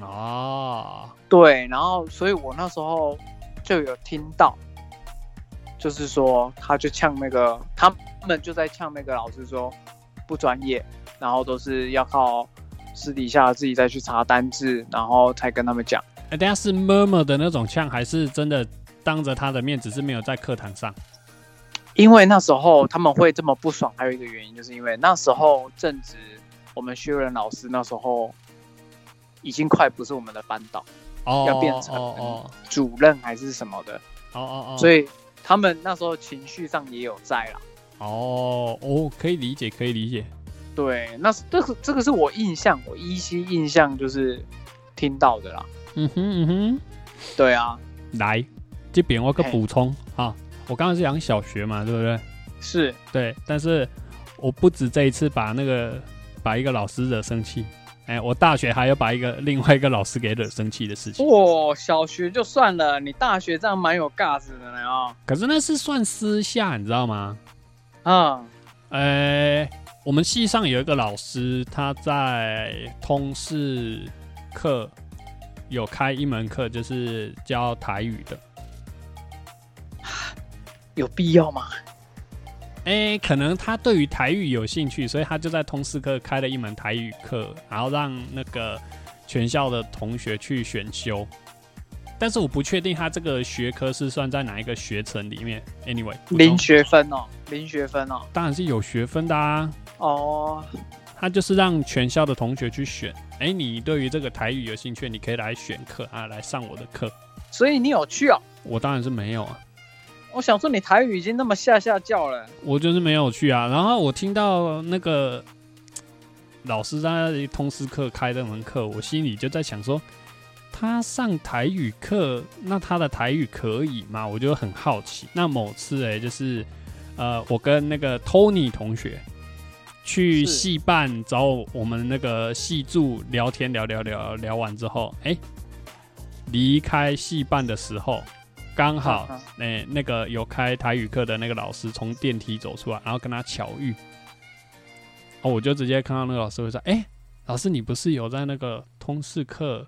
哦，对，然后所以我那时候就有听到，就是说他就呛那个他们就在呛那个老师说不专业，然后都是要靠私底下自己再去查单字，然后才跟他们讲。哎，等一下是 murmur 的那种呛，还是真的当着他的面，只是没有在课堂上？因为那时候他们会这么不爽，还有一个原因就是因为那时候正值我们薛仁老师那时候已经快不是我们的班导哦，要变成主任还是什么的，哦哦哦，所以以他们那时候情绪上也有在啦。哦哦，可以理解，可以理解。对，那是这个这个是我印象，我依稀印象就是听到的啦。嗯哼嗯哼。对啊，来，这边我个嘿补充啊，我刚刚是讲小学嘛，对不对？是对，但是我不止这一次把那个把一个老师惹生气，哎，我大学还有把一个另外一个老师给惹生气的事情。哇，小学就算了，你大学这样蛮有 gas 的呢啊。可是那是算私下，你知道吗？嗯，呃，我们系上有一个老师，他在通识课有开一门课，就是教台语的。有必要吗？哎、可能他对于台语有兴趣，所以他就在通识课开了一门台语课，然后让那个全校的同学去选修。但是我不确定他这个学科是算在哪一个学程里面。Anyway，零学分哦，零学分哦。当然是有学分的啊。哦，他就是让全校的同学去选。哎、你对于这个台语有兴趣，你可以来选课啊，来上我的课。所以你有去哦。我当然是没有啊，我想说你台语已经那么下下叫了，我就是没有去啊。然后我听到那个老师在通识课开这门课，我心里就在想说，他上台语课，那他的台语可以吗？我就很好奇。那某次哎、就是呃，我跟那个 Tony 同学去戏办找我们那个戏助聊天，聊聊聊聊完之后，哎、离开戏办的时候，刚好嗯那、那个有开台语课的那个老师从电梯走出来，然后跟他巧遇。哦，我就直接看到那个老师会说：“哎、老师，你不是有在那个通识课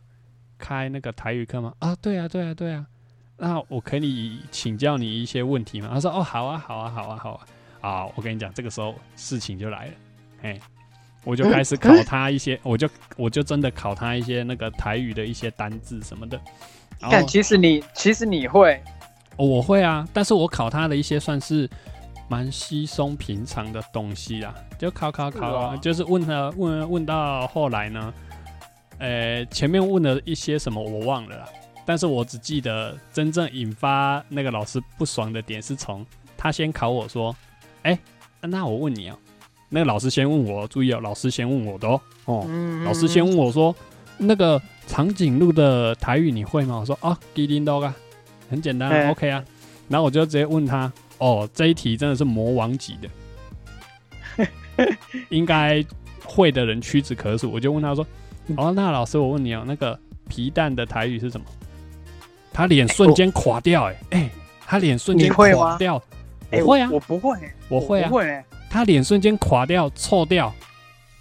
开那个台语课吗？”啊，对啊，对啊，对啊。那我可以请教你一些问题吗？他说：“哦，好啊，好啊，好啊，好啊。”啊，我跟你讲，这个时候事情就来了，嘿，我就开始 考他一些，我就我就真的考他一些那个台语的一些单字什么的。然后看，其实你其实你会，哦，我会啊，但是我考他的一些算是蛮稀松平常的东西啊，就考考考啊，是哦就是问他问问到后来呢，呃，前面问了一些什么我忘了啦，但是我只记得真正引发那个老师不爽的点是从他先考我说，哎、那我问你啊、那个老师先问我，注意哦，老师先问我的哦，哦，嗯。老师先问我说，那个长颈鹿的台语你会吗？我说啊，吉林 dog 啊，很简单、啊哎 o k 啊。然后我就直接问他，哦，这一题真的是魔王级的，应该会的人屈指可数。我就问他说，哦，那老师我问你哦，那个皮蛋的台语是什么？他脸瞬间垮掉、哎、哎、他脸瞬间垮掉。哎我会啊，我不会，我会啊不，会，他脸瞬间垮掉、臭掉，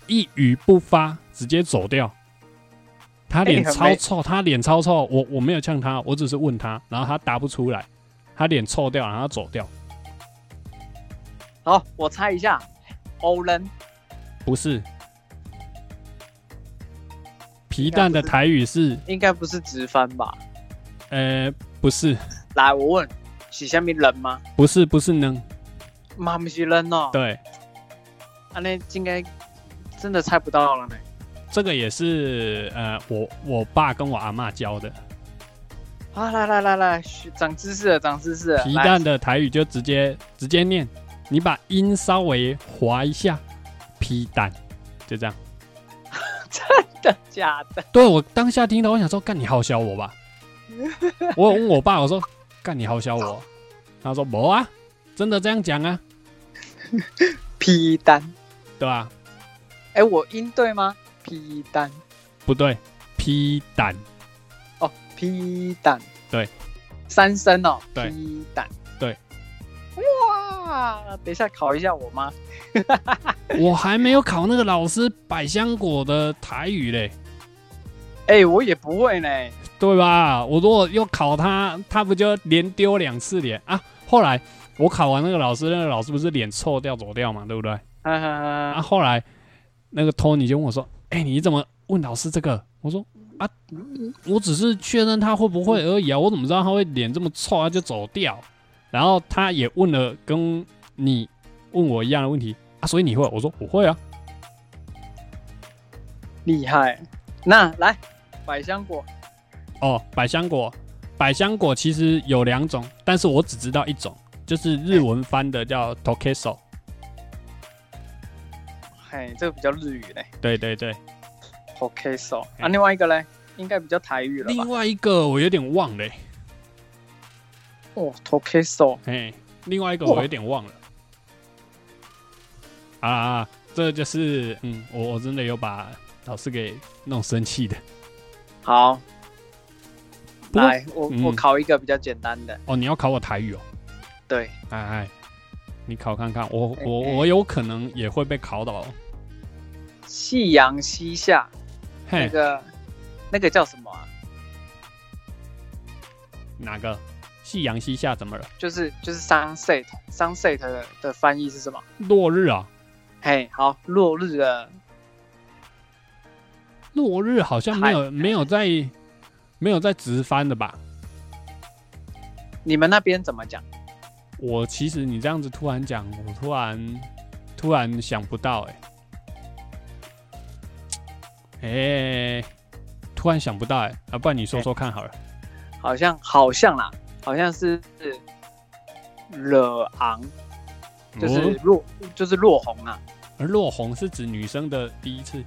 一语不发，直接走掉。他脸超臭，他脸超臭。我我没有呛他，我只是问他，然后他答不出来，他脸臭掉，然后他走掉。好，我猜一下，欧人不是，皮蛋的台语是应该不是直翻吧？呃不是，来，我问，是下面人吗？不是不是呢，妈不是人哦。对，啊，那应该真的猜不到了呢。这个也是呃，我我爸跟我阿妈教的。啊，来来来来，学长知识了，长知识了。皮蛋的台语就直接直接念，你把音稍微滑一下，皮蛋，就这样。真的假的？对我当下听到，我想说，干你好笑我吧。我有问我爸，我说干你好笑我，他说没啊，真的这样讲啊，皮蛋。对吧、哎，我音对吗？皮蛋。不对，皮蛋，哦，皮蛋。对，三声哦。对皮蛋。对。哇，等一下考一下我妈。我还没有考那个老师百香果的台语嘞，哎，我也不会呢。对吧？我如果又考他，他不就连丢两次脸啊？后来我考完那个老师，那个老师不是脸臭掉走掉嘛，对不对？啊，啊，后来那个托尼就问我说：“哎、你怎么问老师这个？”我说：“啊，我只是确认他会不会而已啊，我怎么知道他会脸这么臭啊就走掉？”然后他也问了跟你问我一样的问题啊，所以你会？我说我会啊。厉害。那来，百香果。哦，百香果，百香果其实有两种，但是我只知道一种，就是日文翻的叫 tokeso。嘿，这个比较日语嘞。对对对，OK so 啊，另外一个嘞，应该比较台语了吧另？外一个我有点忘了、欸，哦，OK so 嘿，另外一个我有点忘了。啊啊，这就是嗯，我我真的有把老师给弄生气的。好。来，我嗯我考一个比较简单的。哦，你要考我台语哦？对，哎哎，你考看看，我我我有可能也会被考倒哦。夕阳西下那，个那个叫什么啊？哪个？夕阳西下怎么了？就是就是 sunset sunset 的的翻译是什么？落日啊，嘿，好，落日的落日好像没有没有在没有在直翻的吧？你们那边怎么讲？我其实你这样子突然讲，我突然突然想不到哎、哎、突然想不到哎、啊，不然你说说看好了。好像好像啦，好像是惹昂，就是哦落就是落红啊。而落红是指女生的第一次，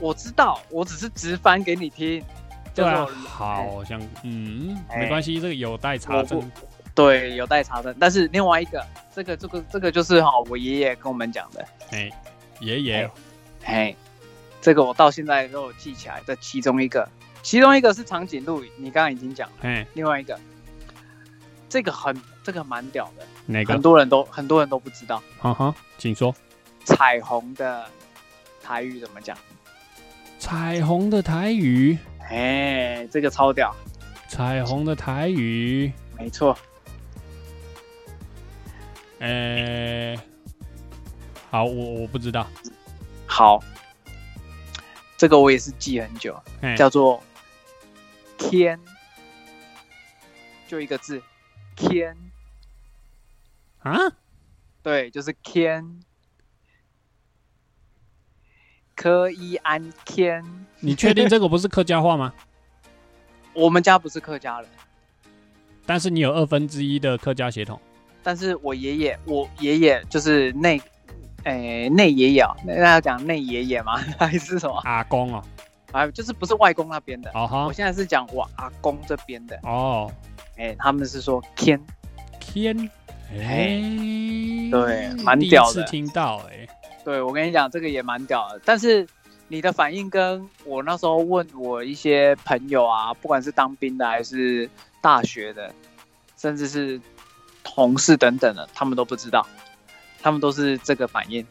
我知道，我只是直翻给你听，叫对啊，做好像嗯，哎没关系，这个有待查我证。对，有待查证。但是另外一个，这个这个这个就是哈，我爷爷跟我们讲的，哎、爷爷哎嘿，这个我到现在都有记起来的其中一个，其中一个是长颈鹿，你刚刚已经讲了，哎，另外一个，这个很这个蛮屌的，哪个很？多人都很多人都不知道，哈哈，请说。彩虹的台语怎么讲？彩虹的台语，哎，这个超屌，彩虹的台语，没错，呃、好，我我不知道，好，这个我也是记很久，哎叫做天，就一个字，天，啊，对，就是天，科伊安天。你确定这个不是客家话吗？我们家不是客家人，但是你有二分之一的客家血统，但是我爷爷，我爷爷就是内，诶、内爷爷哦，那要讲内爷爷吗？还是什么？阿公哦，啊，就是不是外公那边的。我，现在是讲我阿公这边的，哦，哎、他们是说天，天，哎，对蛮屌的。第一次听到哎，对我跟你讲，这个也蛮屌的。但是你的反应跟我那时候问我一些朋友啊，不管是当兵的还是大学的，甚至是同事等等的，他们都不知道，他们都是这个反应。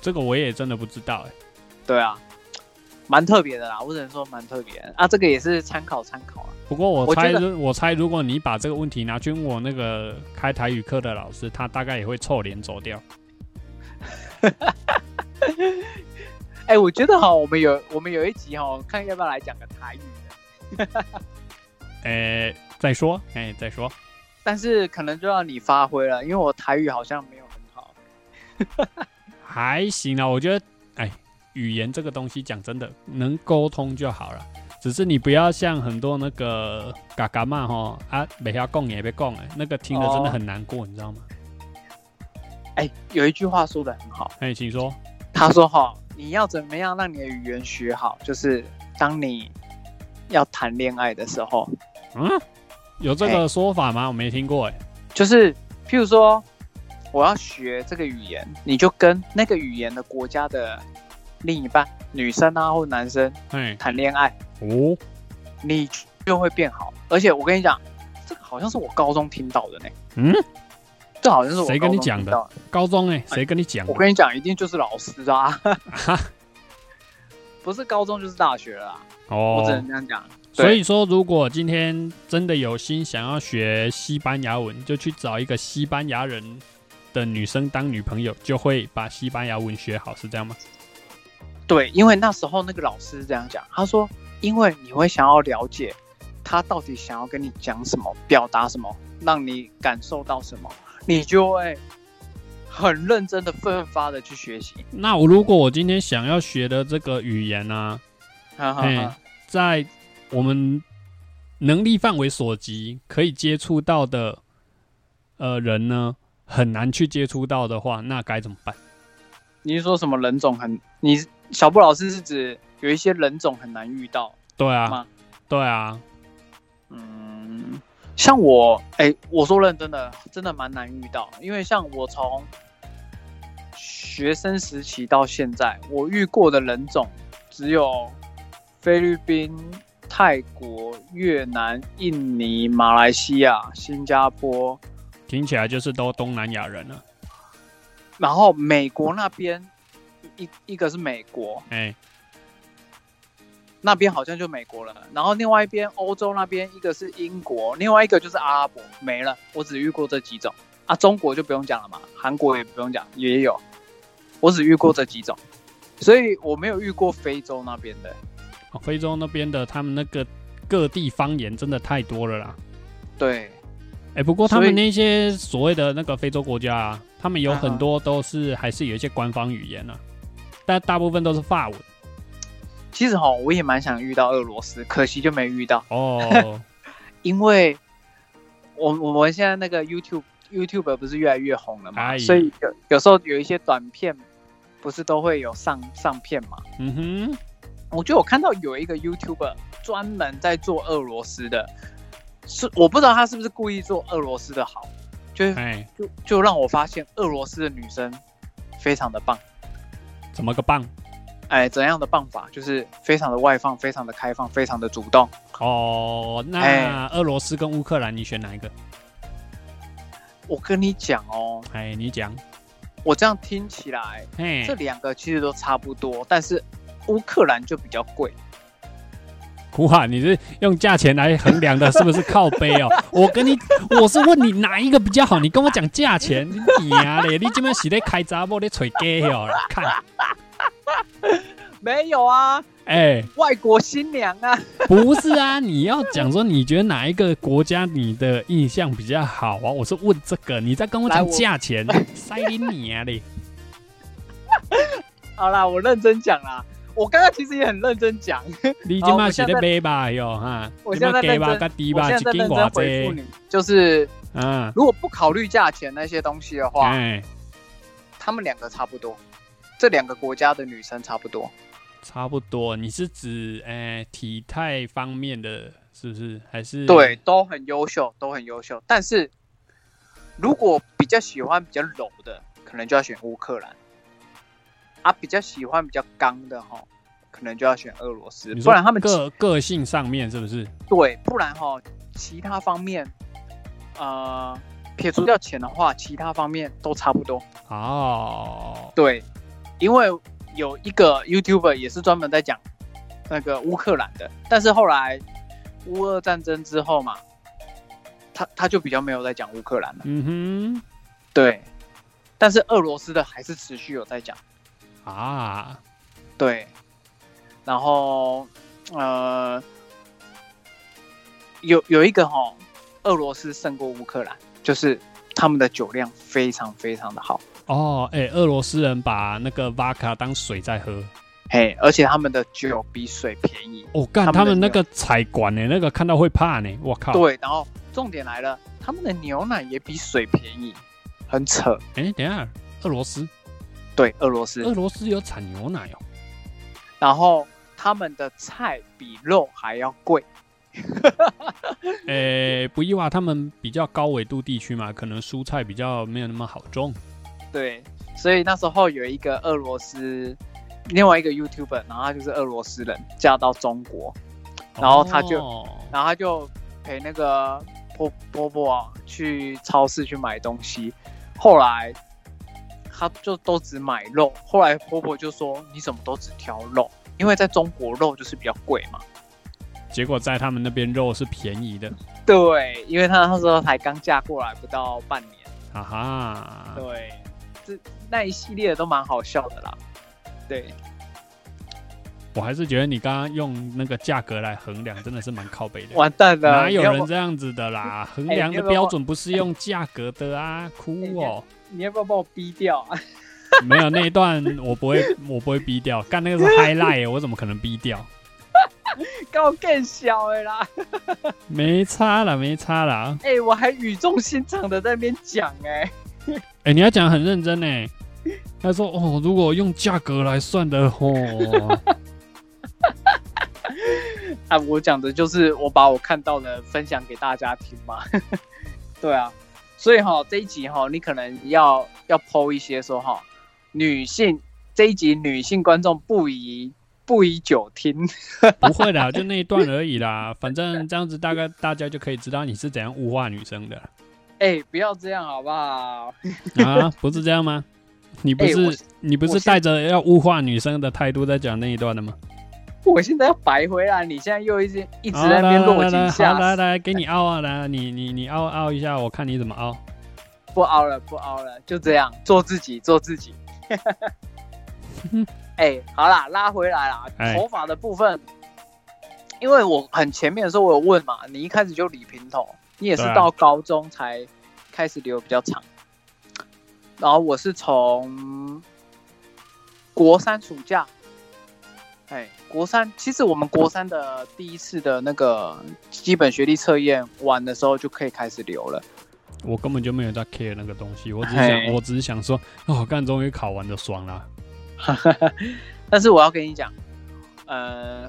这个我也真的不知道哎，对啊，蛮特别的啦，我只能说蛮特别的啊。这个也是参考参考啊。不过我猜，我猜，如果你把这个问题拿去问我那个开台语课的老师，他大概也会臭脸走掉。哎、我觉得哈，我们有我们有一集哈，看要不要来讲个台语的。哎，再说，哎，再说，但是可能就要你发挥了，因为我台语好像没有很好。还行啊，我觉得，哎，语言这个东西讲真的，能沟通就好了。只是你不要像很多那个嘎嘎嘛哈啊，没要供也别供哎，那个听了真的很难过，你知道吗？哎，有一句话说的很好，哎，请说。他说哈，你要怎么样让你的语言学好？就是当你要谈恋爱的时候，嗯，有这个说法吗？我没听过哎。就是譬如说，我要学这个语言，你就跟那个语言的国家的另一半，女生啊或男生，哎，谈恋爱。哦，你就会变好，而且我跟你讲，这个好像是我高中听到的呢。嗯，这好像是我谁跟你讲的？高中哎，谁跟你讲？我跟你讲，一定就是老师啊。不是高中就是大学了。哦，我只能这样讲。所以说，如果今天真的有心想要学西班牙文，就去找一个西班牙人的女生当女朋友，就会把西班牙文学好，是这样吗？对，因为那时候那个老师这样讲，他说。因为你会想要了解他到底想要跟你讲什么，表达什么，让你感受到什么，你就会很认真的、奋发的去学习。那我如果我今天想要学的这个语言呢，在我们能力范围所及可以接触到的呃人呢，很难去接触到的话，那该怎么办？你是说什么人种很？你小布老师是指？有一些人种很难遇到，对啊，对啊，嗯，像我，哎，我说认真的，真的蛮难遇到，因为像我从学生时期到现在，我遇过的人种只有菲律宾、泰国、越南、印尼、马来西亚、新加坡，听起来就是都东南亚人了。然后美国那边，一一个是美国，哎。那边好像就美国了，然后另外一边欧洲那边一个是英国，另外一个就是阿拉伯，没了。我只遇过这几种啊，中国就不用讲了嘛，韩国也不用讲，也有。我只遇过这几种，所以我没有遇过非洲那边的。非洲那边的他们那个各地方言真的太多了啦。对，哎，不过他们那些所谓的那个非洲国家啊，他们有很多都是还是有一些官方语言啊，但大部分都是法文。其实哈，我也蛮想遇到俄罗斯，可惜就没遇到哦。因为我我们现在那个 YouTube YouTube 不是越来越红了嘛，所以有有时候有一些短片不是都会有上上片嘛。嗯哼，我觉得我看到有一个 YouTuber 专门在做俄罗斯的，是我不知道他是不是故意做俄罗斯的好，就就就让我发现俄罗斯的女生非常的棒。怎么个棒？哎，怎样的办法？就是非常的外放，非常的开放，非常的主动。哦，那俄罗斯跟乌克兰，你选哪一个？我跟你讲哦，哎，你讲。我这样听起来，这两个其实都差不多，但是乌克兰就比较贵。哇，你是用价钱来衡量的，是不是靠背哦？我跟你，我是问你哪一个比较好，你跟我讲价钱，你啊嘞，你今晚是在开闸不？你吹鸡哦？看。没有啊，哎，外国新娘啊，不是啊，你要讲说你觉得哪一个国家你的印象比较好啊？我是问这个，你在跟我讲价钱，塞你啊你。好啦，我认真讲啦，我刚刚其实也很认真讲。你今嘛写的背吧哟哈，我现在认真，我现在认真回复你，就是嗯，如果不考虑价钱那些东西的话，他们两个差不多。这两个国家的女生差不多，差不多。你是指诶体态方面的，是不是？还是对，都很优秀，都很优秀。但是如果比较喜欢比较柔的，可能就要选乌克兰；啊，比较喜欢比较刚的哈，可能就要选俄罗斯。不然他们个个性上面是不是？对，不然哈，其他方面，呃，撇除掉钱的话，其他方面都差不多。哦，对。因为有一个 YouTuber 也是专门在讲那个乌克兰的，但是后来乌俄战争之后嘛，他他就比较没有在讲乌克兰了。嗯哼，对，但是俄罗斯的还是持续有在讲啊。对，然后呃，有有一个哈，俄罗斯胜过乌克兰，就是他们的酒量非常非常的好。哦，哎、俄罗斯人把那个 vodka 当水在喝。嘿，而且他们的酒比水便宜。哦，干，他们那个采管呢，那个看到会怕呢。我靠。。对，然后重点来了，他们的牛奶也比水便宜，很扯。哎、等一下，俄罗斯，对，俄罗斯，俄罗斯有产牛奶哦。然后他们的菜比肉还要贵。诶、不意外，他们比较高纬度地区嘛，可能蔬菜比较没有那么好种。对，所以那时候有一个俄罗斯，另外一个 YouTuber，然后他就是俄罗斯人，嫁到中国，然后他就哦然后他就陪那个波波波啊去超市去买东西，后来他就都只买肉，后来婆婆就说你怎么都只挑肉？因为在中国肉就是比较贵嘛。结果在他们那边肉是便宜的，对，因为他那时候才刚嫁过来不到半年。哈哈。对，这那一系列都蛮好笑的啦。对，我还是觉得你刚刚用那个价格来衡量，真的是蛮靠背的。完蛋了，哪有人这样子的啦？衡哎量的标准不是用价格的啊！哭哦，你要不要把我逼掉啊？没有那一段我不会，我不会逼掉。干那个是 highlight，我怎么可能逼掉？搞更小的啦！没差啦，没差啦。哎、我还语重心长的在那边讲哎、哎、你要讲很认真呢。他说：“哦，如果用价格来算的哦，啊，我讲的就是我把我看到的分享给大家听嘛。对啊，所以哈这一集哈，你可能要要剖一些说哈，女性这一集女性观众不宜不宜久听。不会啦，就那一段而已啦。反正这样子，大概大家就可以知道你是怎样物化女生的哎、不要这样好不好？啊，不是这样吗？你不是、你不是带着要物化女生的态度在讲那一段的吗？我现在要白回来，你现在又一直一直在那边落井下石，好来来，给你凹啊，来，你你你凹凹一下，我看你怎么凹。不凹了不凹了，就这样做自己做自己。哎、好啦，拉回来啦，头发的部分，因为我很前面的时候我有问嘛，你一开始就理平头，你也是到高中才开始留比较长，然后我是从国三暑假，哎，国三其实我们国三的第一次的那个基本学历测验完的时候就可以开始留了。我根本就没有在 care 那个东西，我只是想，嘿我只是想说，哦，干，终于考完的爽啦。但是我要跟你讲，呃，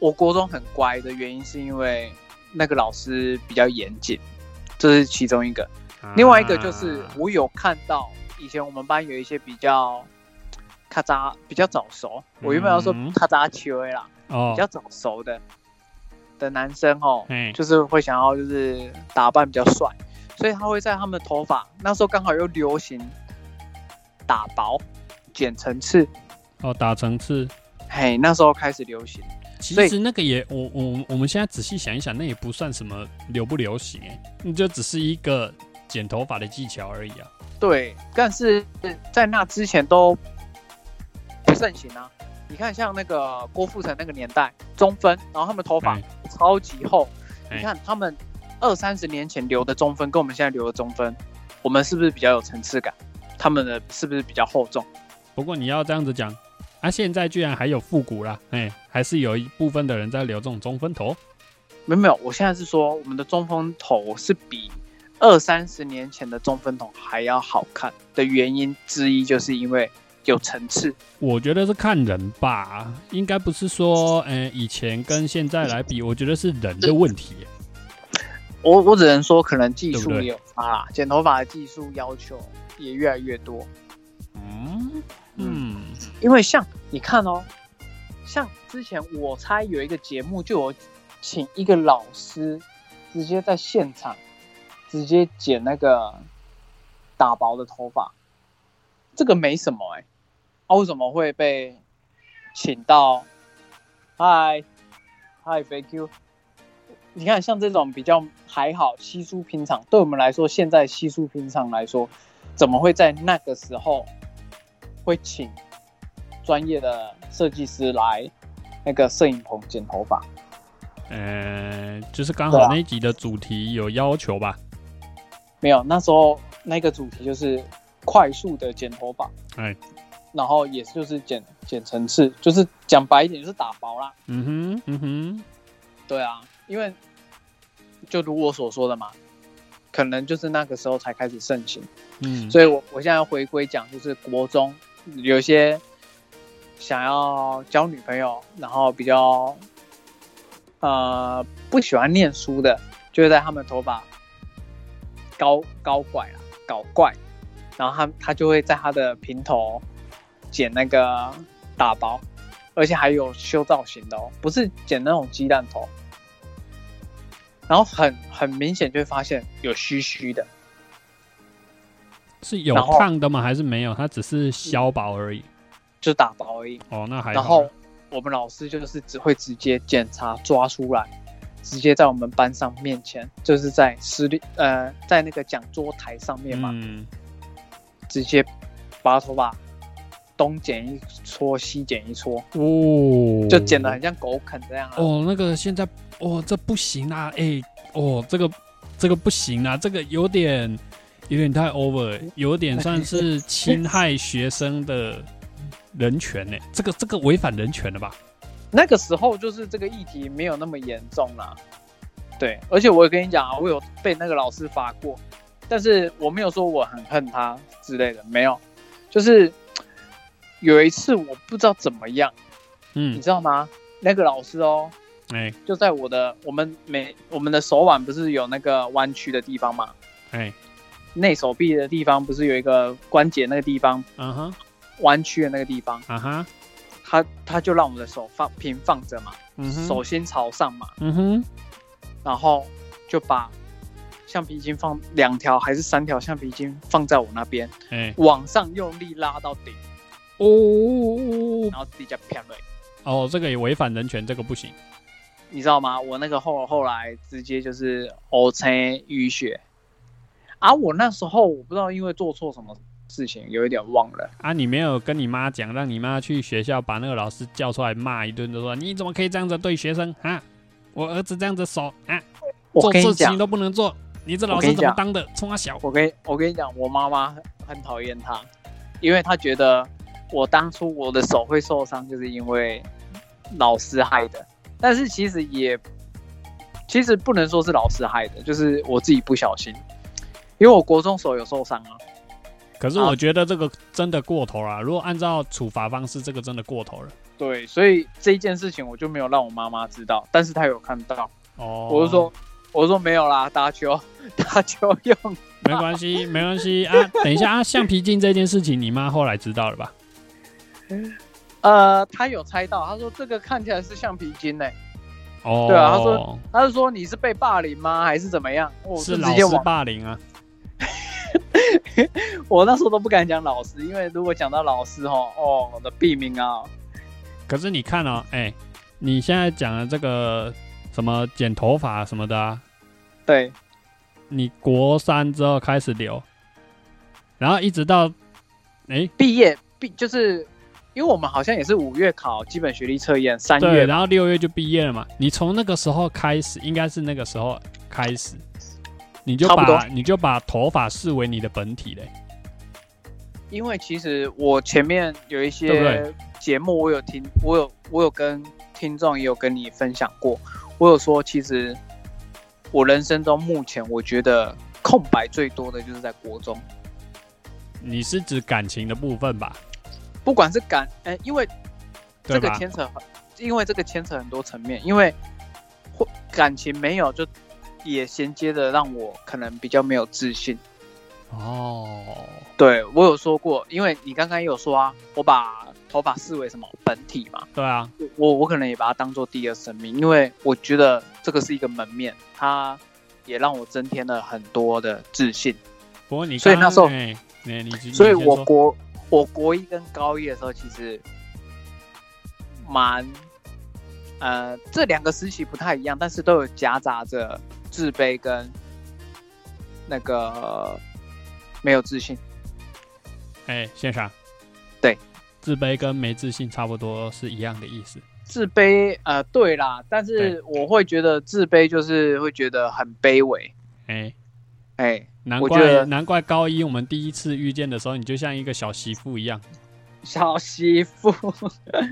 我国中很乖的原因是因为那个老师比较严谨，这是其中一个。另外一个就是啊我有看到以前我们班有一些比较咔嚓比较早熟，我原本要说嗯咔嚓球啦，哦比，较早熟的的男生哦，嘿，就是会想要就是打扮比较帅，所以他会在他们的头发那时候刚好又流行打薄、剪层次，哦，打层次。嘿，那时候开始流行。其实那个也，我我我们现在仔细想一想，那也不算什么流不流行哎，那就只是一个剪头发的技巧而已啊。对，但是在那之前都不盛行啊。你看，像那个郭富城那个年代，中分，然后他们头发哎超级厚。哎你看他们二三十年前留的中分，跟我们现在留的中分，我们是不是比较有层次感？他们的是不是比较厚重？不过你要这样子讲，啊，现在居然还有复古啦，哎，还是有一部分的人在留这种中分头。没有没有，我现在是说我们的中分头是比二三十年前的中分头还要好看的原因之一，就是因为有层次。我觉得是看人吧，应该不是说，呃，以前跟现在来比，我觉得是人的问题。我我只能说，可能技术也有差啦，剪头发的技术要求也越来越多。嗯嗯，因为像你看哦，像之前我猜有一个节目就有请一个老师直接在现场直接剪那个打薄的头发，这个没什么哎、啊为什么会被请到？嗨嗨，Thank you。你看，像这种比较还好、稀疏平常，对我们来说，现在稀疏平常来说，怎么会在那个时候会请专业的设计师来那个摄影棚剪头发？呃，就是刚好那一集的主题有要求吧？没有，那时候那个主题就是快速的剪头发，哎，然后也就是剪剪层次，就是讲白一点就是打薄啦。嗯哼，嗯哼，对啊，因为就如我所说的嘛，可能就是那个时候才开始盛行，嗯，所以我我现在回归讲，就是国中有一些想要交女朋友，然后比较呃不喜欢念书的，就会在他们头发高高拐啦，搞怪，然后他他就会在他的平头剪那个打薄，而且还有修造型的哦，不是剪那种鸡蛋头。然后很很明显就会发现有虚虚的，是有烫的吗？还是没有？它只是削薄而已。就打薄而已。哦，那还好。然后我们老师就是只会直接检查抓出来，直接在我们班上面前，就是在实力呃在那个讲桌台上面嘛，嗯，直接把头发东剪一撮西剪一撮，哦，就剪得很像狗啃这样啊。哦，那个现在哦，这不行啊！哎、哦，这个这个不行啊，这个有点有点太 over，有点算是侵害学生的人权呢、这个这个违反人权了吧？那个时候就是这个议题没有那么严重啦。对，而且我也跟你讲啊，我有被那个老师罚过，但是我没有说我很恨他之类的，没有，就是有一次我不知道怎么样，嗯。你嗯，知道吗？那个老师哦，哎。就在我的我们每我们的手腕不是有那个弯曲的地方嘛，哎，内手臂的地方不是有一个关节那个地方嗯哼。弯曲的那个地方，啊哈，他他就让我们的手放平放着嘛，嗯哼，手心朝上嘛，嗯哼，然后就把橡皮筋放两条还是三条橡皮筋放在我那边，哎，往上用力拉到顶，哦然后自己再啪落。哦，这个也违反人权，这个不行。你知道吗？我那个后后来直接就是呕成淤血，啊，我那时候我不知道因为做错什么事情，有一点忘了。啊，你没有跟你妈讲，让你妈去学校把那个老师叫出来骂一顿，就说你怎么可以这样子对学生啊？我儿子这样子手啊，我做事情，都不能做，你这老师怎么当的？冲他小，我跟我跟你讲，我妈妈很很讨厌他，因为她觉得我当初我的手会受伤，就是因为老师害的。但是其实也，其实不能说是老师害的，就是我自己不小心，因为我国中手有受伤啊。可是我觉得这个真的过头了。如果按照处罚方式，这个真的过头了。对，所以这一件事情我就没有让我妈妈知道，但是她有看到。哦，我就说，我就说没有啦，打球 打球用。没关系，没关系啊。等一下啊，橡皮筋这件事情，你妈后来知道了吧？呃，他有猜到，他说这个看起来是橡皮筋呢、哦，对啊他说他是说你是被霸凌吗，还是怎么样？我是老师就直接往霸凌啊。我那时候都不敢讲老师，因为如果讲到老师哦，哦，我的毙命啊！可是你看哦，哎、你现在讲的这个什么剪头发什么的啊，对，你国三之后开始留，然后一直到哎、毕业毕就是因为我们好像也是五月考基本学历测验，三，月然后六月就毕业了嘛。你从那个时候开始，应该是那个时候开始，你就把你就把头发视为你的本体嘞。因为其实我前面有一些节目，我有听，我有我有跟听众也有跟你分享过，我有说，其实我人生中目前我觉得空白最多的就是在国中，你是指感情的部分吧？不管是感，呃，因为这？个牵扯很，因为这个牵扯很多层面，因为或感情没有，就也衔接的让我可能比较没有自信。哦，对我有说过，因为你刚刚也有说啊，我把头发视为什么本体嘛，对啊，我我可能也把它当做第二生命，因为我觉得这个是一个门面，它也让我增添了很多的自信。不过你所以那时候所以我国我国一跟高一的时候，其实蛮呃这两个时期不太一样，但是都有夹杂着自卑跟那个没有自信。哎，先生对，自卑跟没自信差不多是一样的意思。自卑，呃，对啦，但是我会觉得自卑就是会觉得很卑微，哎，哎，难怪难怪高一我们第一次遇见的时候，你就像一个小媳妇一样，小媳妇，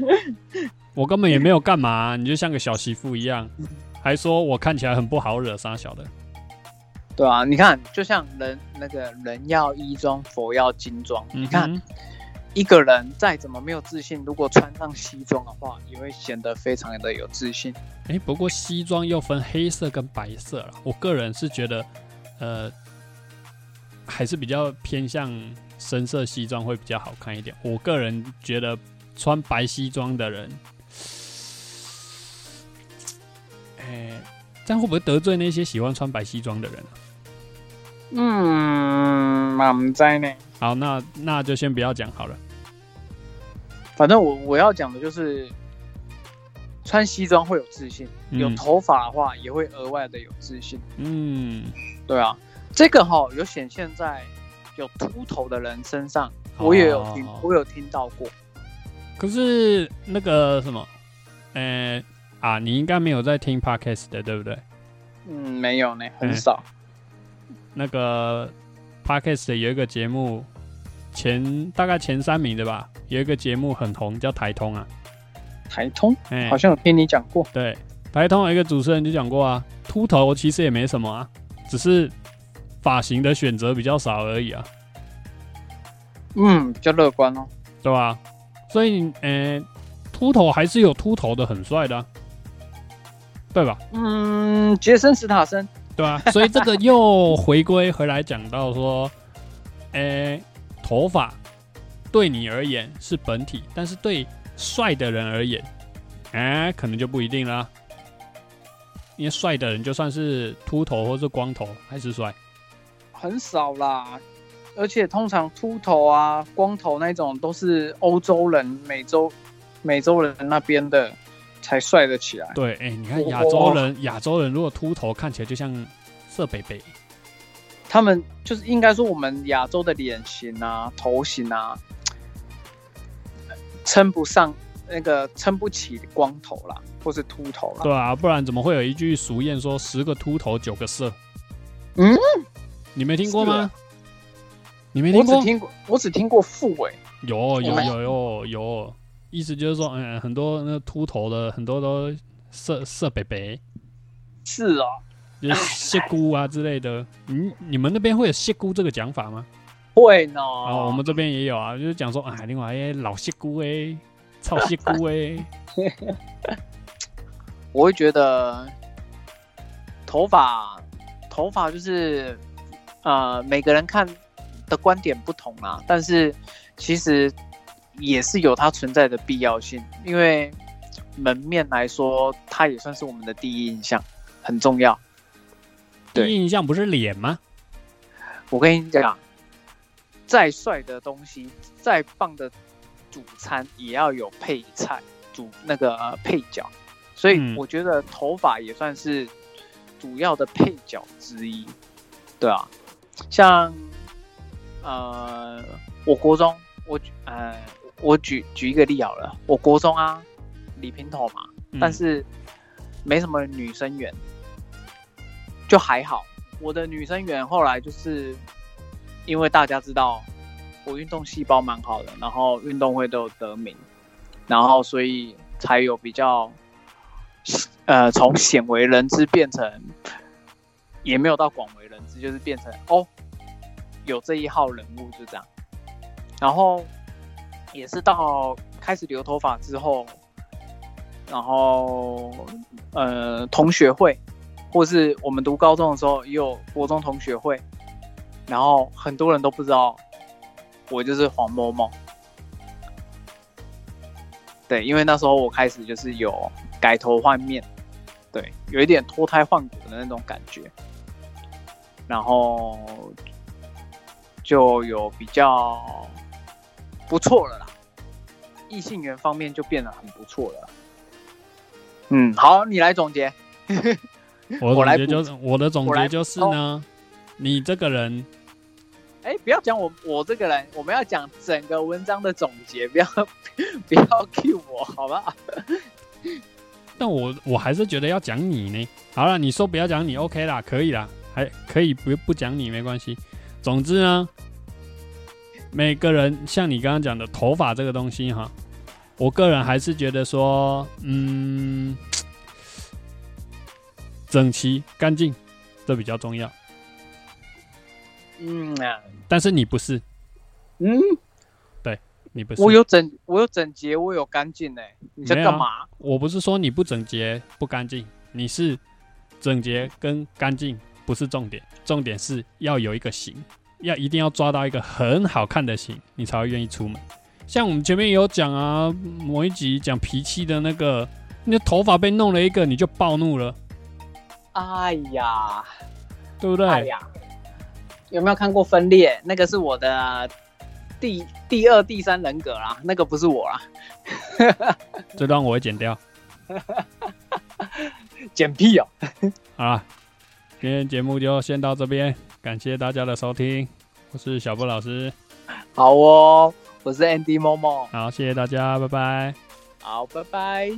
我根本也没有干嘛，你就像个小媳妇一样，还说我看起来很不好惹，傻小的。对啊，你看，就像人那个人要衣装，佛要金装，嗯你看，一个人再怎么没有自信，如果穿上西装的话，也会显得非常的有自信。哎、不过西装又分黑色跟白色了，我个人是觉得，呃，还是比较偏向深色西装会比较好看一点。我个人觉得穿白西装的人，哎、这样会不会得罪那些喜欢穿白西装的人啊？嗯，满在呢。好，那那就先不要讲好了。反正我我要讲的就是，穿西装会有自信，嗯有头发的话也会额外的有自信。嗯，对啊，这个哈、有显现在有秃头的人身上，我也有听，哦我有听到过。可是那个什么，呃、啊，你应该没有在听 podcast 的，对不对？嗯，没有呢，很嗯少。那个 podcast 有一个节目，前大概前三名的吧，有一个节目很红，叫台通啊。台通哎、好像有听你讲过。对，台通有一个主持人就讲过啊，秃头其实也没什么啊，只是发型的选择比较少而已啊，嗯，比较乐观哦。对吧？所以，呃、秃头还是有秃头的很帅的、啊，对吧？嗯，杰森·斯塔森，对啊，所以这个又回归回来讲到说，诶、头发对你而言是本体，但是对帅的人而言，哎、可能就不一定啦。因为帅的人就算是秃头或是光头，还是帅。很少啦。而且通常秃头啊、光头那种都是欧洲人、美洲、美洲人那边的才帅得起来。对，哎、你看我亚洲人，亚洲人如果秃头，看起来就像色北北。他们就是应该说我们亚洲的脸型啊、头型啊，称不上那个撑不起光头啦，或是秃头啦。对啊，不然怎么会有一句俗谚说“十个秃头九个色”？嗯，你没听过吗？你没听过？我只听过，我只听过副尾。有有有有有，意思就是说，嗯，很多那秃头的，很多都色色北北，是哦，就是谢姑啊之类的。嗯，你们那边会有谢姑这个讲法吗？会呢。啊，我们这边也有啊，就是讲说，哎，另外哎老谢姑哎，操谢姑哎，我会觉得头发，头发就是呃，每个人看的观点不同啊，但是其实也是有它存在的必要性，因为门面来说，它也算是我们的第一印象，很重要。第一印象不是脸吗？我跟你讲，再帅的东西，再棒的主餐，也要有配菜，主那个、呃配角。所以嗯我觉得头发也算是主要的配角之一。对啊，像呃，我国中，我举呃，我举举一个例好了，我国中啊，理平头嘛，嗯但是没什么女生缘，就还好。我的女生缘后来就是因为大家知道我运动细胞蛮好的，然后运动会都有得名，然后所以才有比较呃从鲜为人知变成也没有到广为人知，就是变成哦有这一号人物就这样，然后也是到开始留头发之后，然后呃同学会。或是我们读高中的时候也有国中同学会，然后很多人都不知道我就是黄某某。对，因为那时候我开始就是有改头换面，对，有一点脱胎换骨的那种感觉，然后就有比较不错了啦，异性缘方面就变得很不错了。嗯，好，你来总结。我 我来就是我的总结就是呢，你这个人哎，不要讲我我这个人，我们要讲整个文章的总结，不要 不要 cue 我，好不好？但我我还是觉得要讲你呢。好了，你说不要讲你，OK 啦，可以啦，还可以不不讲你没关系。总之呢，每个人像你刚刚讲的头发这个东西哈，我个人还是觉得说，嗯，整齐干净这比较重要。嗯啊，但是你不是，嗯，对你不是。我有整，我有整洁，我有干净呢。你在干嘛？我不是说你不整洁不干净，你是整洁跟干净不是重点，重点是要有一个型，要一定要抓到一个很好看的型，你才会愿意出门。像我们前面有讲啊，某一集讲脾气的那个，你的头发被弄了一个，你就暴怒了，哎呀，对不对？哎呀，有没有看过《分裂》？那个是我的第第二、第三人格啦，那个不是我啦。这段我会剪掉。剪屁哦！好啦，今天节目就先到这边，感谢大家的收听，我是小布老师，好哦，我是 Andy Momo，好，谢谢大家，拜拜。好，拜拜。